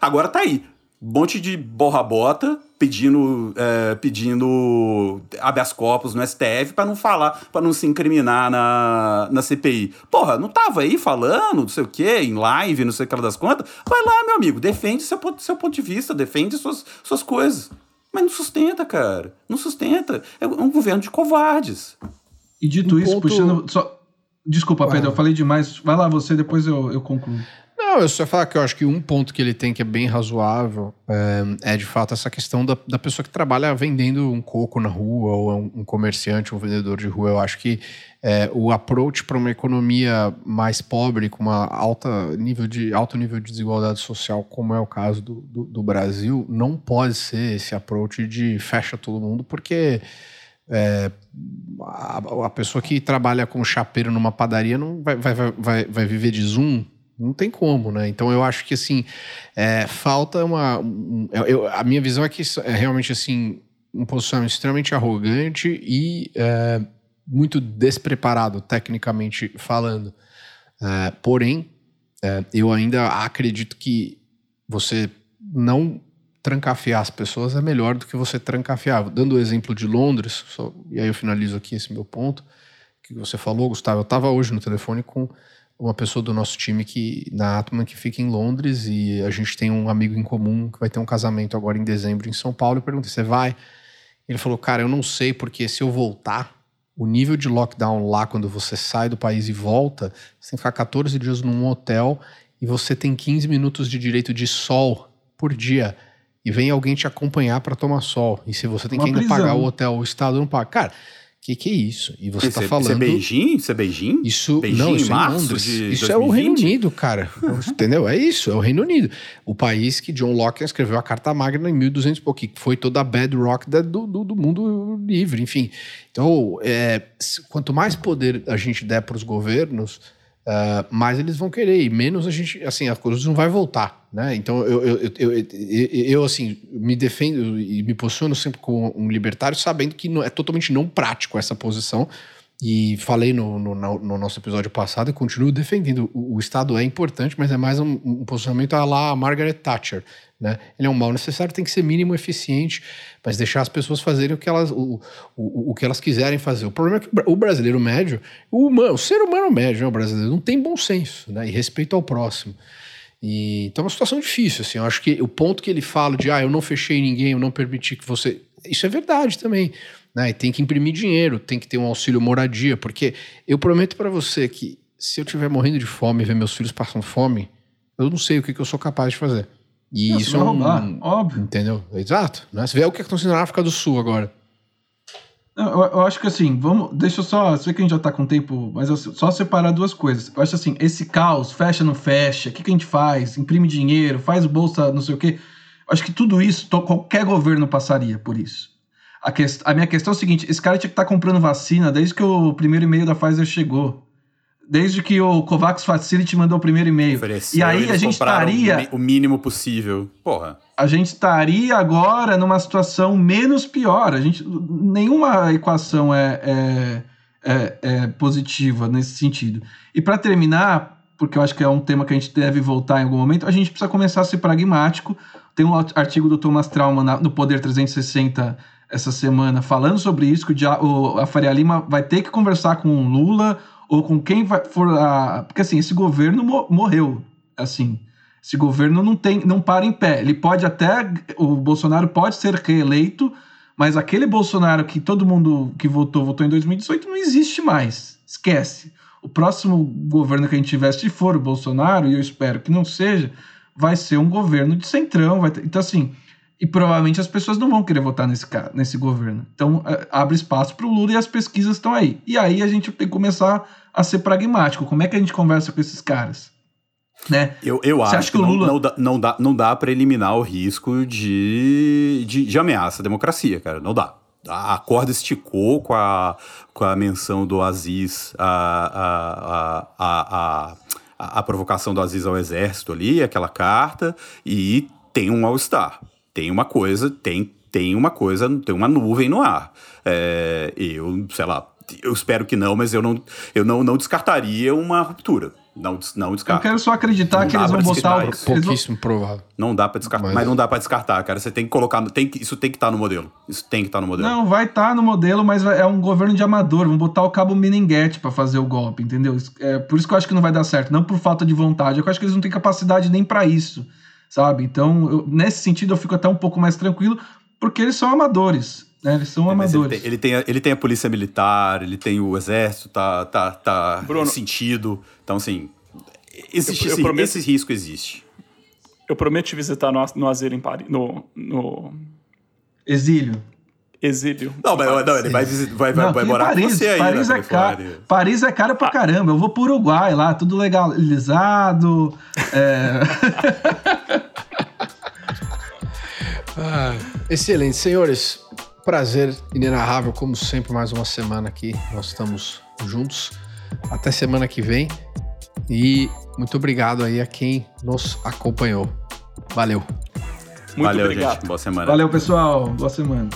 Agora tá aí. Um monte de borra-bota pedindo, é, pedindo habeas corpus no STF para não falar, para não se incriminar na, na CPI. Porra, não tava aí falando, não sei o quê, em live, não sei o que das contas? Vai lá, meu amigo, defende seu, seu ponto de vista, defende suas, suas coisas. Mas não sustenta, cara. Não sustenta. É um governo de covardes. E dito um isso, ponto... puxando. Só... Desculpa, Pedro, eu falei demais. Vai lá você, depois eu, eu concluo. Não, eu só ia falar que eu acho que um ponto que ele tem que é bem razoável é, é de fato essa questão da, da pessoa que trabalha vendendo um coco na rua, ou um, um comerciante, um vendedor de rua. Eu acho que é, o approach para uma economia mais pobre, com uma alta nível de, alto nível de desigualdade social, como é o caso do, do, do Brasil, não pode ser esse approach de fecha todo mundo, porque. É, a, a, pessoa que trabalha como chapeiro numa padaria não vai, vai, vai, vai viver de Zoom não tem como, né? Então eu acho que assim é, falta uma. Um, eu, a minha visão é que é realmente assim um posicionamento extremamente arrogante e é, muito despreparado tecnicamente falando. É, porém, é, eu ainda acredito que você não trancafiar as pessoas é melhor do que você trancafiar. Dando o exemplo de Londres, só, e aí eu finalizo aqui esse meu ponto que você falou, Gustavo. Eu estava hoje no telefone com uma pessoa do nosso time que na Atman que fica em Londres e a gente tem um amigo em comum que vai ter um casamento agora em dezembro em São Paulo. Eu perguntei: "Você vai?" Ele falou: "Cara, eu não sei porque se eu voltar, o nível de lockdown lá quando você sai do país e volta, você tem que ficar 14 dias num hotel e você tem 15 minutos de direito de sol por dia." E vem alguém te acompanhar para tomar sol. E se você tem que ainda prisão. pagar o hotel, o Estado não paga. Cara, que que é isso? E você está falando. Isso é Beijing? Isso é Beijing? Isso, Beijing não, isso é em Londres. Isso 2020? é o Reino Unido, cara. Entendeu? É isso, é o Reino Unido. O país que John Locke escreveu a Carta Magna em 1200 e pouco, que foi toda a bedrock do, do, do mundo livre, enfim. Então, é, quanto mais poder a gente der para os governos, uh, mais eles vão querer, e menos a gente, assim, a coisa não vai voltar. Né? Então, eu, eu, eu, eu, eu, assim, me defendo e me posiciono sempre como um libertário, sabendo que é totalmente não prático essa posição. E falei no, no, no nosso episódio passado e continuo defendendo. O, o Estado é importante, mas é mais um, um posicionamento a lá Margaret Thatcher. Né? Ele é um mal necessário, tem que ser mínimo eficiente, mas deixar as pessoas fazerem o que elas, o, o, o que elas quiserem fazer. O problema é que o brasileiro médio, o, humano, o ser humano médio, né, o brasileiro, não tem bom senso né, e respeito ao próximo. E, então é uma situação difícil, assim. Eu acho que o ponto que ele fala de, ah, eu não fechei ninguém, eu não permiti que você. Isso é verdade também. Né? E tem que imprimir dinheiro, tem que ter um auxílio moradia, porque eu prometo para você que se eu estiver morrendo de fome e ver meus filhos passando fome, eu não sei o que, que eu sou capaz de fazer. E não, isso é um. Roubar, óbvio. Entendeu? Exato. Né? Você vê o que está acontecendo na África do Sul agora. Eu, eu, acho que assim, vamos. Deixa eu só. Sei que a gente já tá com tempo, mas eu, só separar duas coisas. Eu acho assim, esse caos, fecha, não fecha, o que, que a gente faz? Imprime dinheiro, faz bolsa, não sei o quê. Eu acho que tudo isso, qualquer governo passaria por isso. A, que, a minha questão é o seguinte: esse cara tinha que estar tá comprando vacina desde que o primeiro e-mail da Pfizer chegou desde que o Covax Facility mandou o primeiro e-mail. E aí a gente estaria. O mínimo possível. Porra. A gente estaria agora numa situação menos pior. A gente, nenhuma equação é, é, é, é positiva nesse sentido. E para terminar, porque eu acho que é um tema que a gente deve voltar em algum momento, a gente precisa começar a ser pragmático. Tem um artigo do Thomas Trauman no Poder 360 essa semana falando sobre isso, que o, a Faria Lima vai ter que conversar com o Lula ou com quem vai, for a. Porque assim, esse governo morreu. Assim, esse governo não tem, não para em pé. Ele pode até. O Bolsonaro pode ser reeleito, mas aquele Bolsonaro que todo mundo que votou, votou em 2018, não existe mais. Esquece. O próximo governo que a gente tiver, se for o Bolsonaro, e eu espero que não seja, vai ser um governo de centrão. Ter, então, assim, e provavelmente as pessoas não vão querer votar nesse, cara, nesse governo. Então, é, abre espaço para o Lula e as pesquisas estão aí. E aí a gente tem que começar a ser pragmático. Como é que a gente conversa com esses caras? Né? Eu, eu acho que, que Lula... não, não, dá, não dá, não dá para eliminar o risco de, de, de ameaça à democracia, cara. Não dá a corda esticou com a, com a menção do Aziz, a, a, a, a, a provocação do Aziz ao exército ali, aquela carta, e tem um mal-estar tem uma coisa, tem, tem uma coisa, tem uma nuvem no ar. É, eu, sei lá, eu espero que não, mas eu não, eu não, não descartaria uma ruptura. Não, não descarta. Eu quero só acreditar Não que eles vão botar. isso. eles vão- Pouquíssimo provável. Não dá pra descartar. Mas- Mas, não dá pra descartar, cara. Você tem que colocar. Tem que, isso tem que estar no modelo. Isso tem que estar no modelo. Não, vai estar no modelo, mas vai- é um governo de amador. Vão botar o cabo Meninguete pra fazer o golpe, entendeu? É por isso que eu acho que não vai dar certo. Não por falta de vontade. Eu acho que eles não têm capacidade nem pra isso, sabe? Então, eu- nesse sentido, eu fico até um pouco mais tranquilo, porque eles são amadores. Né? Eles são É, Mas ele amadores. tem, ele, tem a, ele tem a polícia militar, ele tem o exército, tá, tá, tá Bruno. sentido. Então, assim, existe Eu- eu esse, prometo- esse risco existe. Eu prometo te visitar no, no asilo em Paris, no, no Exílio. Exílio. Não, mas não, ele vai, vai, Não, vai morar Paris, com você aí Paris é caro. Paris é caro Ah. pra caramba. Eu vou pro Uruguai lá, tudo legalizado. é, Ah, excelente, senhores. Prazer inenarrável, como sempre, mais uma semana aqui. Nós estamos juntos. Até semana que vem. E muito obrigado aí a quem nos acompanhou. Valeu. Muito Valeu, obrigado. gente. Boa semana. Valeu, pessoal. Boa semana.